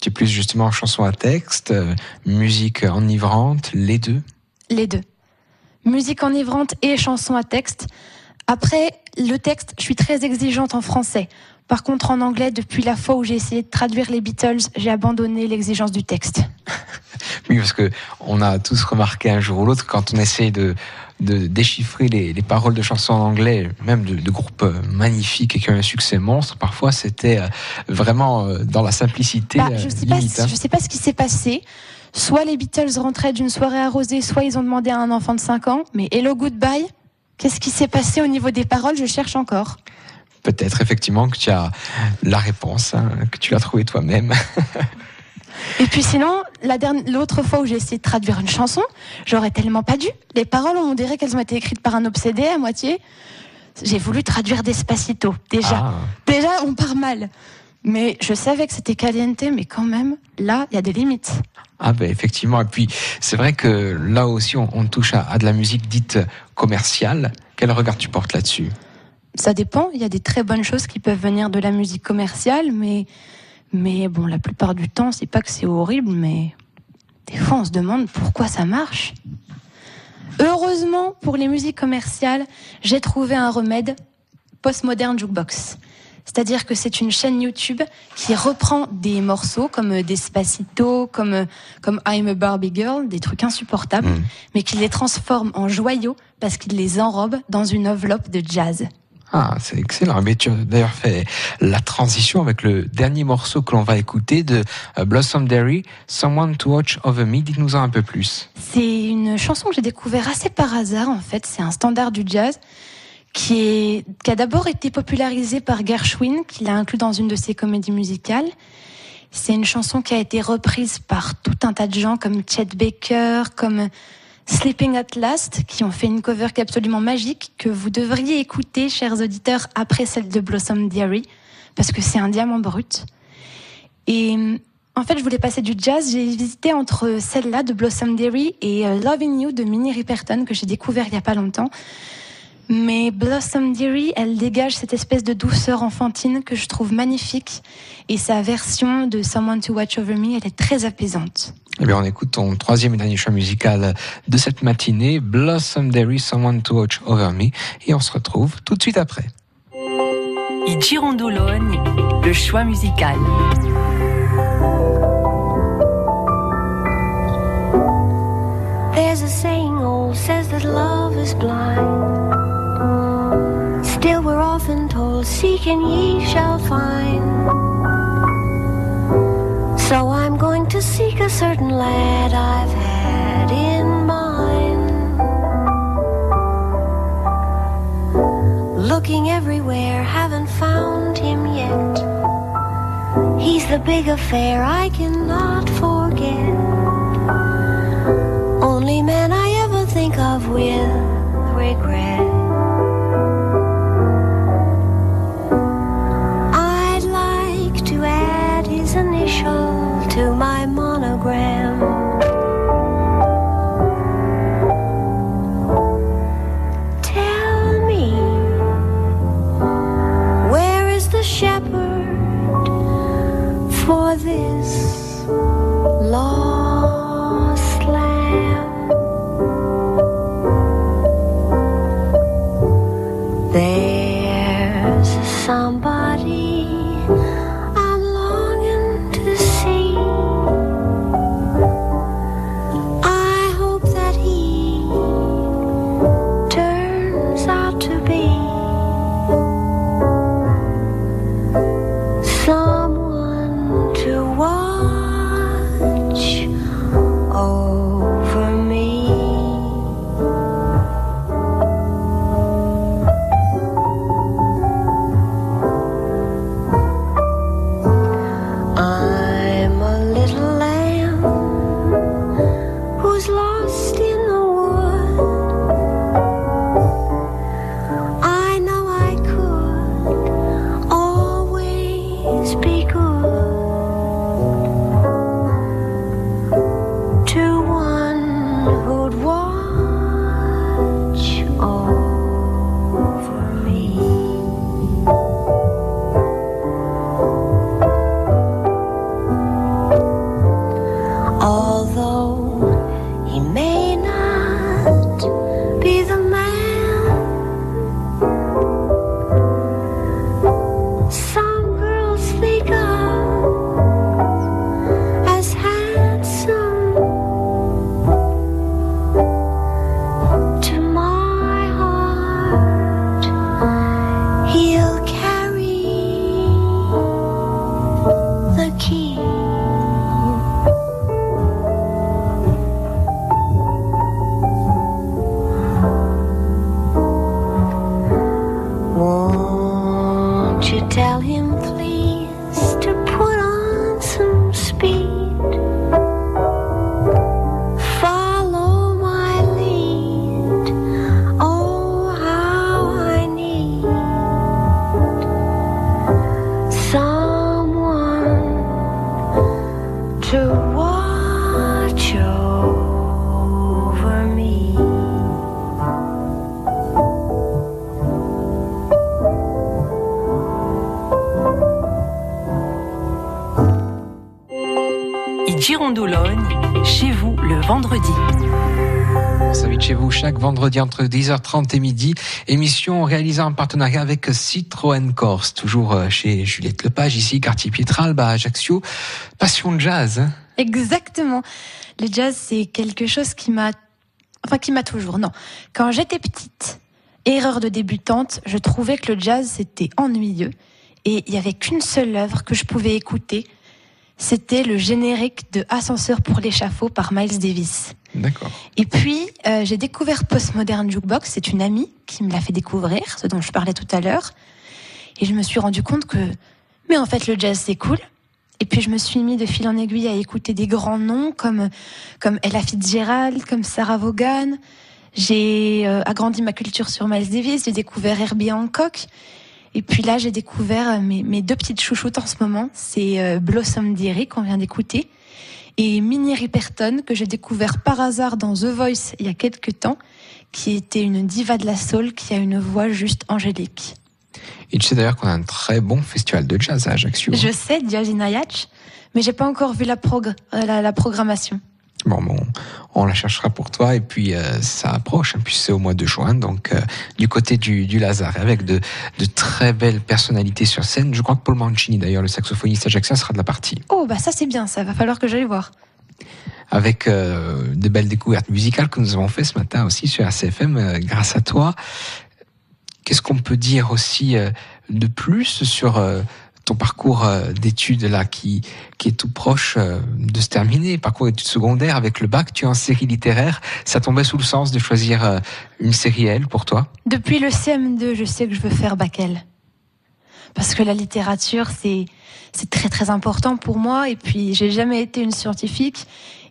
Tu es plus justement chanson à texte, euh, musique enivrante, les deux? Les deux. Musique enivrante et chanson à texte. Après, le texte, je suis très exigeante en français. Par contre, en anglais, depuis la fois où j'ai essayé de traduire les Beatles, j'ai abandonné l'exigence du texte. Oui, parce que on a tous remarqué un jour ou l'autre quand on essaye de, de déchiffrer les, les paroles de chansons en anglais, même de, de groupes euh, magnifiques et qui ont un succès monstre, parfois c'était euh, vraiment euh, dans la simplicité Bah, je sais pas, hein. je sais pas ce qui s'est passé. Soit les Beatles rentraient d'une soirée arrosée, soit ils ont demandé à un enfant de 5 ans. Mais Hello Goodbye, qu'est-ce qui s'est passé au niveau des paroles? Je cherche encore. Peut-être effectivement que tu as la réponse, hein, que tu l'as trouvée toi-même. Et puis sinon, la l'autre fois où j'ai essayé de traduire une chanson, j'aurais tellement pas dû. Les paroles, on dirait qu'elles ont été écrites par un obsédé à moitié. J'ai voulu traduire Despacito. Déjà, Ah. déjà, on part mal. Mais je savais que c'était caliente, mais quand même, là, il y a des limites. Ah ben effectivement, et puis c'est vrai que là aussi on, on touche à, à de la musique dite commerciale. Quel regard tu portes là-dessus? Ça dépend. Il y a des très bonnes choses qui peuvent venir de la musique commerciale, mais, mais bon, la plupart du temps, c'est pas que c'est horrible, mais des fois, on se demande pourquoi ça marche. Heureusement, pour les musiques commerciales, j'ai trouvé un remède postmoderne jukebox. C'est-à-dire que c'est une chaîne YouTube qui reprend des morceaux comme Despacito, comme, comme I'm a Barbie Girl, des trucs insupportables, Mm. mais qui les transforme en joyaux parce qu'il les enrobe dans une enveloppe de jazz. Ah, c'est excellent. Mais tu as d'ailleurs fait la transition avec le dernier morceau que l'on va écouter de euh, Blossom Derry, Someone to Watch Over Me. Dites-nous en un peu plus. C'est une chanson que j'ai découvert assez par hasard en fait. C'est un standard du jazz qui, est, qui a d'abord été popularisé par Gershwin, qui l'a inclus dans une de ses comédies musicales. C'est une chanson qui a été reprise par tout un tas de gens comme Chet Baker, comme Sleeping at Last, qui ont fait une cover qui est absolument magique, que vous devriez écouter, chers auditeurs, après celle de Blossom Diary, parce que c'est un diamant brut. Et en fait, je voulais passer du jazz. J'ai hésité entre celle-là de Blossom Diary et euh, Loving You de Minnie Riperton, que j'ai découvert il y a pas longtemps. Mais Blossom Deary, elle dégage cette espèce de douceur enfantine que je trouve magnifique. Et sa version de Someone to Watch Over Me, elle est très apaisante. Eh bien, on écoute ton troisième et dernier choix musical de cette matinée, Blossom Derry, Someone to Watch Over Me. Et on se retrouve tout de suite après. I Girondologne, le choix musical. There's a saying old says that love is blind. Still, we're often told, Seek and ye shall find. So I'm going to seek a certain lad I've had in mind. Looking everywhere, haven't found him yet. He's the big affair I cannot forget. Only man I ever think of with regret. Chaque vendredi entre 10h30 et midi. Émission réalisée en partenariat avec Citroën Corse, toujours euh, chez Juliette Lepage, ici, quartier Piétralbe à Ajaccio. Passion de jazz. Hein Exactement. Le jazz, c'est quelque chose qui m'a, enfin, qui m'a toujours, non. Quand j'étais petite, erreur de débutante, je trouvais que le jazz, c'était ennuyeux. Et il y avait qu'une seule œuvre que je pouvais écouter. C'était le générique de Ascenseur pour l'échafaud par Miles Davis. D'accord. Et puis, euh, j'ai découvert Postmodern Jukebox. C'est une amie qui me l'a fait découvrir, ce dont je parlais tout à l'heure. Et je me suis rendu compte que, mais en fait, le jazz, c'est cool. Et puis, je me suis mis de fil en aiguille à écouter des grands noms comme, comme Ella Fitzgerald, comme Sarah Vaughan. J'ai euh, agrandi ma culture sur Miles Davis. J'ai découvert Herbie Hancock. Et puis là, j'ai découvert euh, mes, mes, deux petites chouchoutes en ce moment. C'est euh, Blossom Deary qu'on vient d'écouter et Minnie Riperton que j'ai découvert par hasard dans The Voice il y a quelques temps, qui était une diva de la soul qui a une voix juste angélique. Et tu sais d'ailleurs qu'on a un très bon festival de jazz à Ajaccio. Je sais, Jazz in Ayach, mais j'ai pas encore vu la, progr la, la programmation. Bon, bon, on la cherchera pour toi et puis euh, ça approche, hein, puis c'est au mois de juin, donc euh, du côté du, du Lazare, avec de, de, très belles personnalités sur scène. Je crois que Paul Mancini, d'ailleurs, le saxophoniste ajaxien, sera de la partie. Oh, bah ça c'est bien, ça va falloir que j'aille voir. Avec euh, de belles découvertes musicales que nous avons fait ce matin aussi sur RCFM, euh, grâce à toi. Qu'est-ce qu'on peut dire aussi de plus sur ton parcours euh, d'études là qui qui est tout proche euh, de se terminer, parcours d'études secondaires avec le bac, tu es en série littéraire, ça tombait sous le sens de choisir euh, une série L pour toi. Depuis le CM2, je sais que je veux faire bac L. Parce que la littérature, c'est c'est très très important pour moi. Et puis j'ai jamais été une scientifique.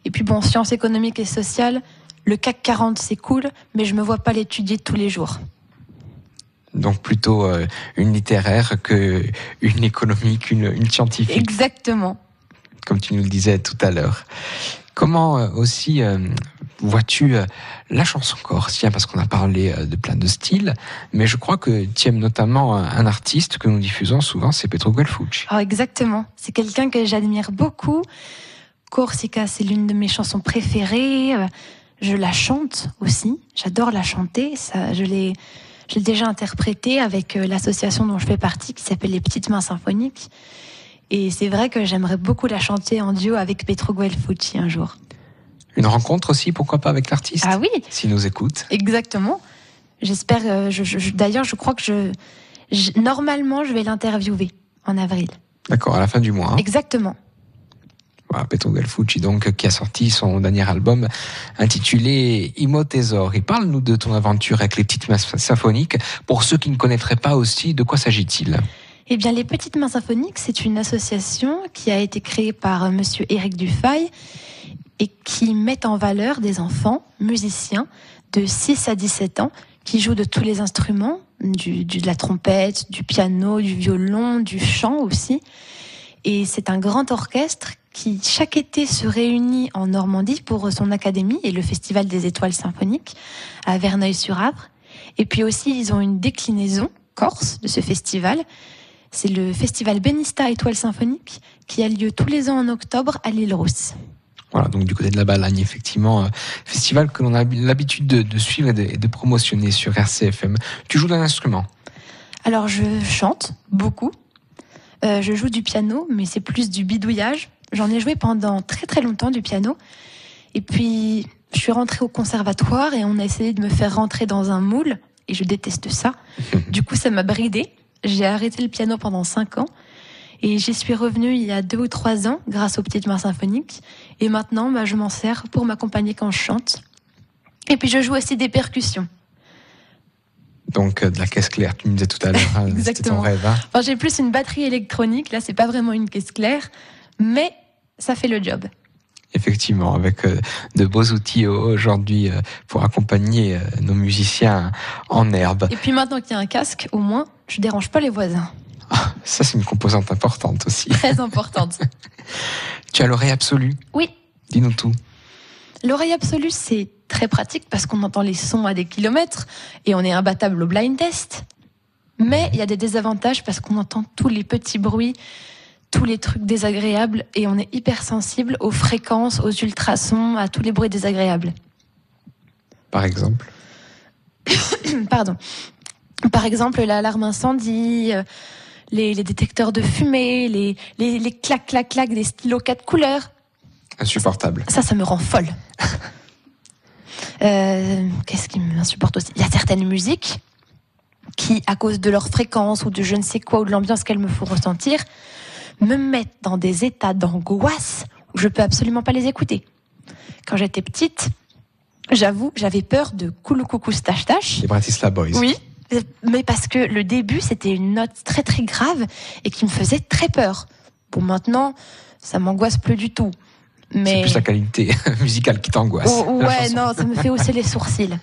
Et puis bon, sciences économiques et sociales, le CAC 40 c'est cool, mais je me vois pas l'étudier tous les jours donc plutôt euh, une littéraire que une économique, une, une scientifique. Exactement. Comme tu nous le disais tout à l'heure. Comment euh, aussi euh, vois-tu la chanson corse Parce qu'on a parlé de plein de styles, mais je crois que tu aimes notamment un artiste que nous diffusons souvent, c'est Petro Guelfucci. Oh, exactement. C'est quelqu'un que j'admire beaucoup. Corsica, c'est l'une de mes chansons préférées. Je la chante aussi. J'adore la chanter. Ça, je l'ai je l'ai déjà interprété avec euh, l'association dont je fais partie qui s'appelle les Petites Mains Symphoniques. Et c'est vrai que j'aimerais beaucoup la chanter en duo avec Petro Guelfucci un jour. Une rencontre aussi, pourquoi pas avec l'artiste Ah oui S'il nous écoute. Exactement. J'espère. Euh, je, je, D'ailleurs, je crois que je, je normalement, je vais l'interviewer en avril. D'accord, à la fin du mois. Hein. Exactement. Petro Guelfucci, donc, qui a sorti son dernier album intitulé Imo Tesor. Et parle-nous de ton aventure avec les petites mains symphoniques. Pour ceux qui ne connaîtraient pas aussi, de quoi s'agit-il? Eh bien, les Petites Mains Symphoniques, c'est une association qui a été créée par Monsieur Éric Dufay et qui met en valeur des enfants musiciens de 6 à 17 ans qui jouent de tous les instruments, de la trompette, du piano, du violon, du chant aussi. Et c'est un grand orchestre qui chaque été se réunit en Normandie pour son académie et le Festival des étoiles symphoniques à Verneuil-sur-Avre. Et puis aussi, ils ont une déclinaison corse de ce festival. C'est le festival Benista Étoiles Symphoniques qui a lieu tous les ans en octobre à l'île Rousse. Voilà, donc du côté de la Balagne, effectivement, euh, festival que l'on a l'habitude de, de, suivre et de, et de, promotionner sur RCFM. Tu joues d'un instrument? Alors je chante beaucoup. Euh, je joue du piano, mais c'est plus du bidouillage. J'en ai joué pendant très très longtemps du piano. Et puis, je suis rentrée au conservatoire et on a essayé de me faire rentrer dans un moule. Et je déteste ça. du coup, ça m'a bridée. J'ai arrêté le piano pendant cinq ans. Et j'y suis revenue il y a deux ou trois ans grâce aux petites mains symphoniques. Et maintenant, bah, je m'en sers pour m'accompagner quand je chante. Et puis, je joue aussi des percussions. Donc euh, de la caisse claire, tu me disais tout à l'heure, hein, c'était ton rêve. Hein enfin, j'ai plus une batterie électronique, là c'est pas vraiment une caisse claire, mais ça fait le job. Effectivement, avec euh, de beaux outils aujourd'hui euh, pour accompagner euh, nos musiciens en herbe. Et puis maintenant qu'il y a un casque, au moins, je dérange pas les voisins. Ah, ça, c'est une composante importante aussi. Très importante. tu as l'oreille absolue? Oui. Dis-nous tout. L'oreille absolue, c'est très pratique parce qu'on entend les sons à des kilomètres et on est imbattable au blind test. Mais il y a des désavantages parce qu'on entend tous les petits bruits tous les trucs désagréables et on est hyper sensible aux fréquences, aux ultrasons, à tous les bruits désagréables. Par exemple? Pardon. Par exemple, l'alarme incendie, euh, les, les détecteurs de fumée, les, les, les clac clac clac des stylos quatre couleurs. Insupportable. Ça, ça me rend folle. Euh, Qu'est-ce qui m'insupporte aussi? Il y a certaines musiques qui, à cause de leur fréquence ou de je ne sais quoi ou de l'ambiance qu'elles me font ressentir, me mettent dans des états d'angoisse où je peux absolument pas les écouter. Quand j'étais petite, j'avoue, j'avais peur de Koulou Coucou Stache Tache. Les Bratislava Boys. Oui, mais parce que le début, c'était une note très très grave et qui me faisait très peur. Bon, maintenant, ça m'angoisse plus du tout. C'est Mais plus la qualité musicale qui t'angoisse. Oh, ouais, non, ça me fait hausser les sourcils.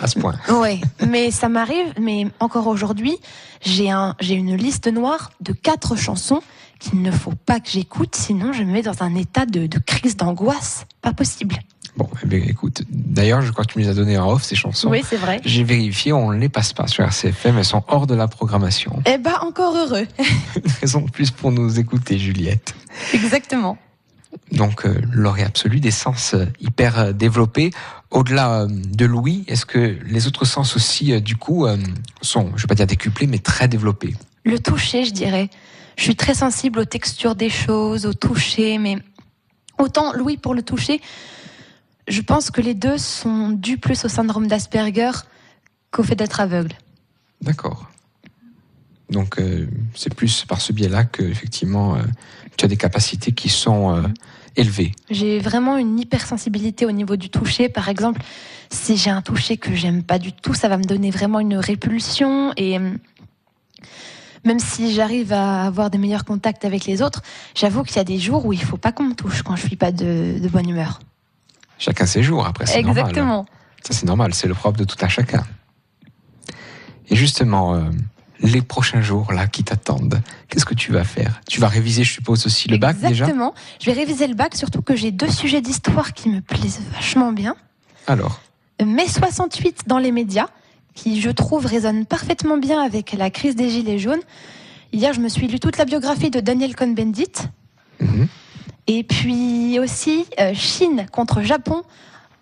À ce point. Ouais, mais ça m'arrive. Mais encore aujourd'hui, j'ai un, j'ai une liste noire de quatre chansons qu'il ne faut pas que j'écoute, sinon je me mets dans un état de, de crise d'angoisse. Pas possible. Bon, eh bien, écoute, d'ailleurs, je crois que tu les as données en off, ces chansons. Oui, c'est vrai. J'ai vérifié, on ne les passe pas sur RCFM, elles sont hors de la programmation. Eh ben, encore heureux. Une raison de plus pour nous écouter, Juliette. Exactement. Donc, euh, l'oreille absolue, des sens euh, hyper euh, développés. Au-delà euh, de l'ouïe, est-ce que les autres sens aussi, euh, du coup, euh, sont, je vais pas dire décuplés, mais très développés? Le toucher, je dirais. Je suis très sensible aux textures des choses, au toucher, mais autant Louis pour le toucher, je pense que les deux sont dus plus au syndrome d'Asperger qu'au fait d'être aveugle. D'accord. Donc, euh, c'est plus par ce biais-là que, effectivement, euh, tu as des capacités qui sont euh, élevées. J'ai vraiment une hypersensibilité au niveau du toucher. Par exemple, si j'ai un toucher que j'aime pas du tout, ça va me donner vraiment une répulsion. Et même si j'arrive à avoir des meilleurs contacts avec les autres, j'avoue qu'il y a des jours où il faut pas qu'on me touche quand je suis pas de, de bonne humeur. Chacun ses jours, après, c'est normal. Exactement. Ça, c'est normal, c'est le propre de tout un chacun. Et justement, euh, les prochains jours, là, qui t'attendent, qu'est-ce que tu vas faire? Tu vas réviser, je suppose, aussi le bac déjà? Exactement. Je vais réviser le bac, surtout que j'ai deux sujets d'histoire qui me plaisent vachement bien. Alors, Mai 68 dans les médias, qui je trouve résonne parfaitement bien avec la crise des Gilets jaunes. Hier, je me suis lu toute la biographie de Daniel Cohn-Bendit. Et puis aussi euh, Chine contre Japon,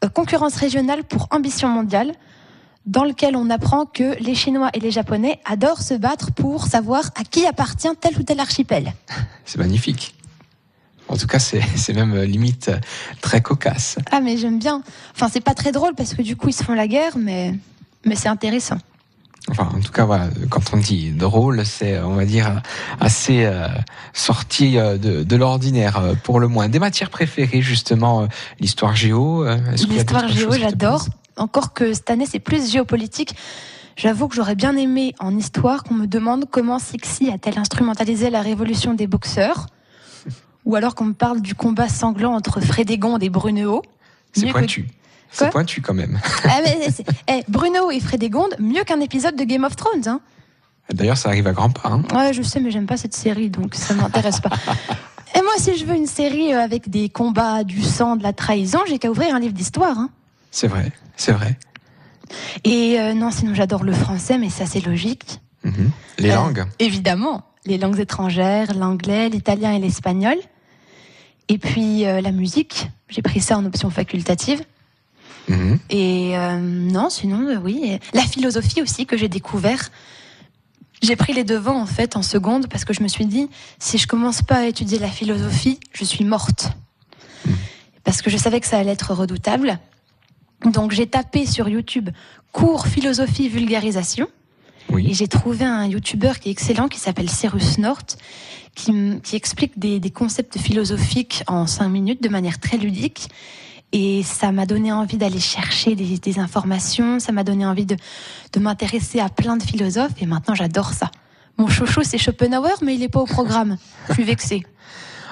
euh, concurrence régionale pour ambition mondiale, dans lequel on apprend que les Chinois et les Japonais adorent se battre pour savoir à qui appartient tel ou tel archipel. c'est magnifique. En tout cas, c'est même euh, limite très cocasse. Ah mais j'aime bien. Enfin c'est pas très drôle parce que du coup ils se font la guerre, mais mais c'est intéressant. Enfin, en tout cas, voilà, quand on dit drôle, c'est, on va dire, assez euh, sorti euh, de, de l'ordinaire, euh, pour le moins. Des matières préférées, justement, euh, l'histoire géo. euh, L'histoire géo, j'adore. Encore que cette année, c'est plus géopolitique. J'avoue que j'aurais bien aimé en histoire qu'on me demande comment Sixi a-t-elle instrumentalisé la révolution des boxeurs, ou alors qu'on me parle du combat sanglant entre Frédégonde et Brunehaut. C'est Mieux que- pointu. C'est pointu quand même. Ah, mais eh, Brunehaut et Frédégonde, mieux qu'un épisode de Game of Thrones. Hein. D'ailleurs, ça arrive à grands pas. hein. Ouais, je sais, mais j'aime pas cette série, donc ça m'intéresse pas. Et moi, si je veux une série euh, avec des combats, du sang, de la trahison, j'ai qu'à ouvrir un livre d'histoire. Hein. C'est vrai, c'est vrai. Et euh, non, sinon j'adore le français, mais ça c'est logique. Mhm. Les Euh, langues. Évidemment, les langues étrangères, l'anglais, l'italien et l'espagnol. Et puis euh, la musique, j'ai pris ça en option facultative. Mhm. Et euh, non, sinon, euh, oui. La philosophie aussi que j'ai découvert. J'ai pris les devants en fait en seconde parce que je me suis dit, si je commence pas à étudier la philosophie, je suis morte. Parce que je savais que ça allait être redoutable. Donc j'ai tapé sur YouTube cours philosophie vulgarisation. Et j'ai trouvé un youtubeur qui est excellent, qui s'appelle Cyrus North, qui, qui explique des, des concepts philosophiques en cinq minutes de manière très ludique. Et ça m'a donné envie d'aller chercher des, des informations, ça m'a donné envie de, de m'intéresser à plein de philosophes, et maintenant j'adore ça. Mon chouchou, c'est Schopenhauer, mais il n'est pas au programme. Je suis vexée.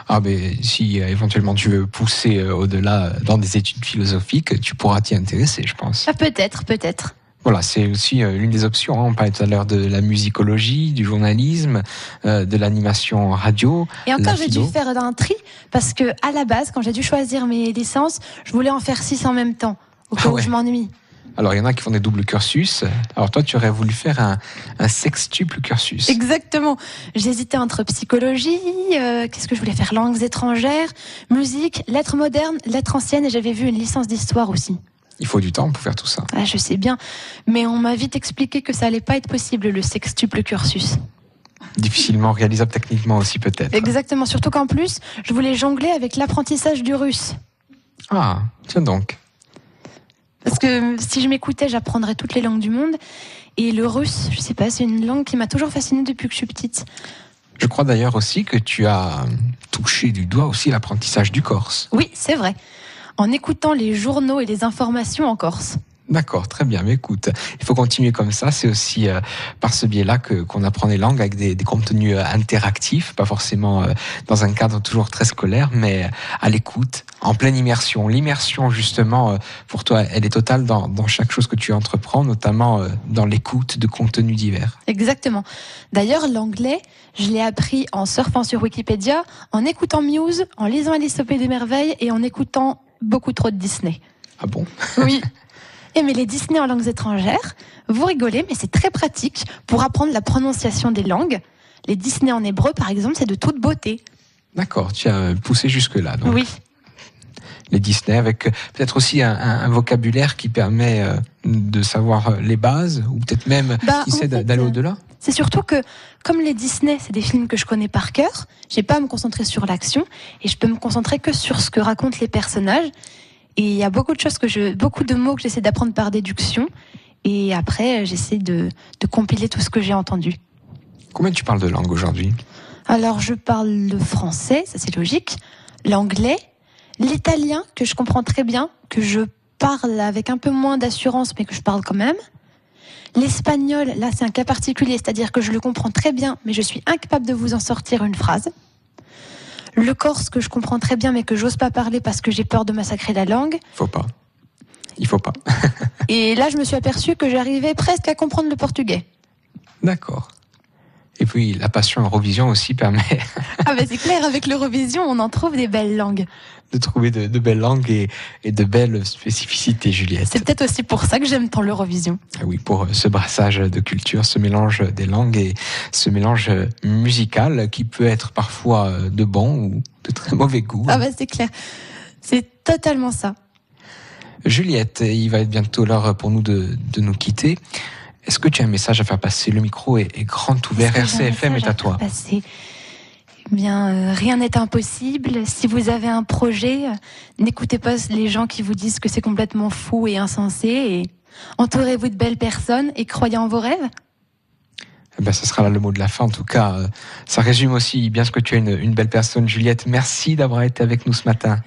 Ah, ben, si euh, éventuellement tu veux pousser euh, au-delà euh, dans des études philosophiques, tu pourras t'y intéresser, je pense. Ah, peut-être, peut-être. Voilà, c'est aussi euh, l'une des options. hein. On parlait tout à l'heure de la musicologie, du journalisme, euh, de l'animation radio. Et encore, j'ai dû faire un tri parce que à la base, quand j'ai dû choisir mes licences, je voulais en faire six en même temps, au cas Ah où ouais. je m'ennuie. Alors, il y en a qui font des doubles cursus. Alors, toi, tu aurais voulu faire un, un sextuple cursus. Exactement. J'hésitais entre psychologie, euh, qu'est-ce que je voulais faire Langues étrangères, musique, lettres modernes, lettres anciennes et j'avais vu une licence d'histoire aussi. Il faut du temps pour faire tout ça. Ah, je sais bien, mais on m'a vite expliqué que ça allait pas être possible le sextuple cursus. Difficilement réalisable techniquement aussi, peut-être. Exactement, surtout qu'en plus, je voulais jongler avec l'apprentissage du russe. Ah, tiens donc. Parce que si je m'écoutais, j'apprendrais toutes les langues du monde. Et le russe, je sais pas, c'est une langue qui m'a toujours fascinée depuis que je suis petite. Je crois d'ailleurs aussi que tu as touché du doigt aussi l'apprentissage du corse. Oui, c'est vrai. En écoutant les journaux et les informations en Corse. D'accord, très bien. Mais écoute, il faut continuer comme ça. C'est aussi euh, par ce biais-là que qu'on apprend les langues avec des, des contenus euh, interactifs, pas forcément euh, dans un cadre toujours très scolaire, mais à l'écoute, en pleine immersion. L'immersion, justement, pour toi, elle est totale dans, dans chaque chose que tu entreprends, notamment dans l'écoute de contenus divers. Exactement. D'ailleurs, l'anglais, je l'ai appris en surfant sur Wikipédia, en écoutant Muse, en lisant Alice au Pays des Merveilles et en écoutant beaucoup trop de Disney. Ah bon? Oui. Et mais les Disney en langues étrangères, vous rigolez, mais c'est très pratique pour apprendre la prononciation des langues. Les Disney en hébreu, par exemple, c'est de toute beauté. D'accord, tu as poussé jusque-là. Donc. Oui. Les Disney, avec euh, peut-être aussi un, un- un vocabulaire qui permet euh, de savoir les bases, ou peut-être même, Bah, qui sait, d'aller euh, au-delà? C'est surtout que, comme les Disney, c'est des films que je connais par cœur, j'ai pas à me concentrer sur l'action et je peux me concentrer que sur ce que racontent les personnages. Et il y a beaucoup de choses que je, beaucoup de mots que j'essaie d'apprendre par déduction. Et après, j'essaie de, de compiler tout ce que j'ai entendu. Combien tu parles de langue aujourd'hui? Alors, je parle le français, ça c'est logique, l'anglais, l'italien, que je comprends très bien, que je parle avec un peu moins d'assurance, mais que je parle quand même. L'espagnol, là, c'est un cas particulier, c'est-à-dire que je le comprends très bien, mais je suis incapable de vous en sortir une phrase. Le corse, que je comprends très bien, mais que j'ose pas parler parce que j'ai peur de massacrer la langue. Faut pas. Il faut pas. Et là, je me suis aperçue que j'arrivais presque à comprendre le portugais. D'accord. Et puis la passion Eurovision aussi permet Ah, ben c'est clair, avec l'Eurovision, on en trouve des belles langues. De trouver de, de belles langues et, et de belles spécificités, Juliette. C'est peut-être aussi pour ça que j'aime tant l'Eurovision. Ah Oui, pour ce brassage de culture, ce mélange des langues et ce mélange musical qui peut être parfois de bon ou de très mauvais goût. Ah, bah c'est clair. C'est totalement ça. Juliette, il va être bientôt l'heure pour nous de, de nous quitter. Est-ce que tu as un message à faire passer? Le micro est, est grand ouvert. RCFM est à toi. Eh bien, euh, rien n'est impossible. Si vous avez un projet, n'écoutez pas les gens qui vous disent que c'est complètement fou et insensé. Entourez-vous de belles personnes et croyez en vos rêves. Eh Ben, ce sera là le mot de la fin. En tout cas, euh, ça résume aussi bien ce que tu es une belle personne, Juliette. Merci d'avoir été avec nous ce matin.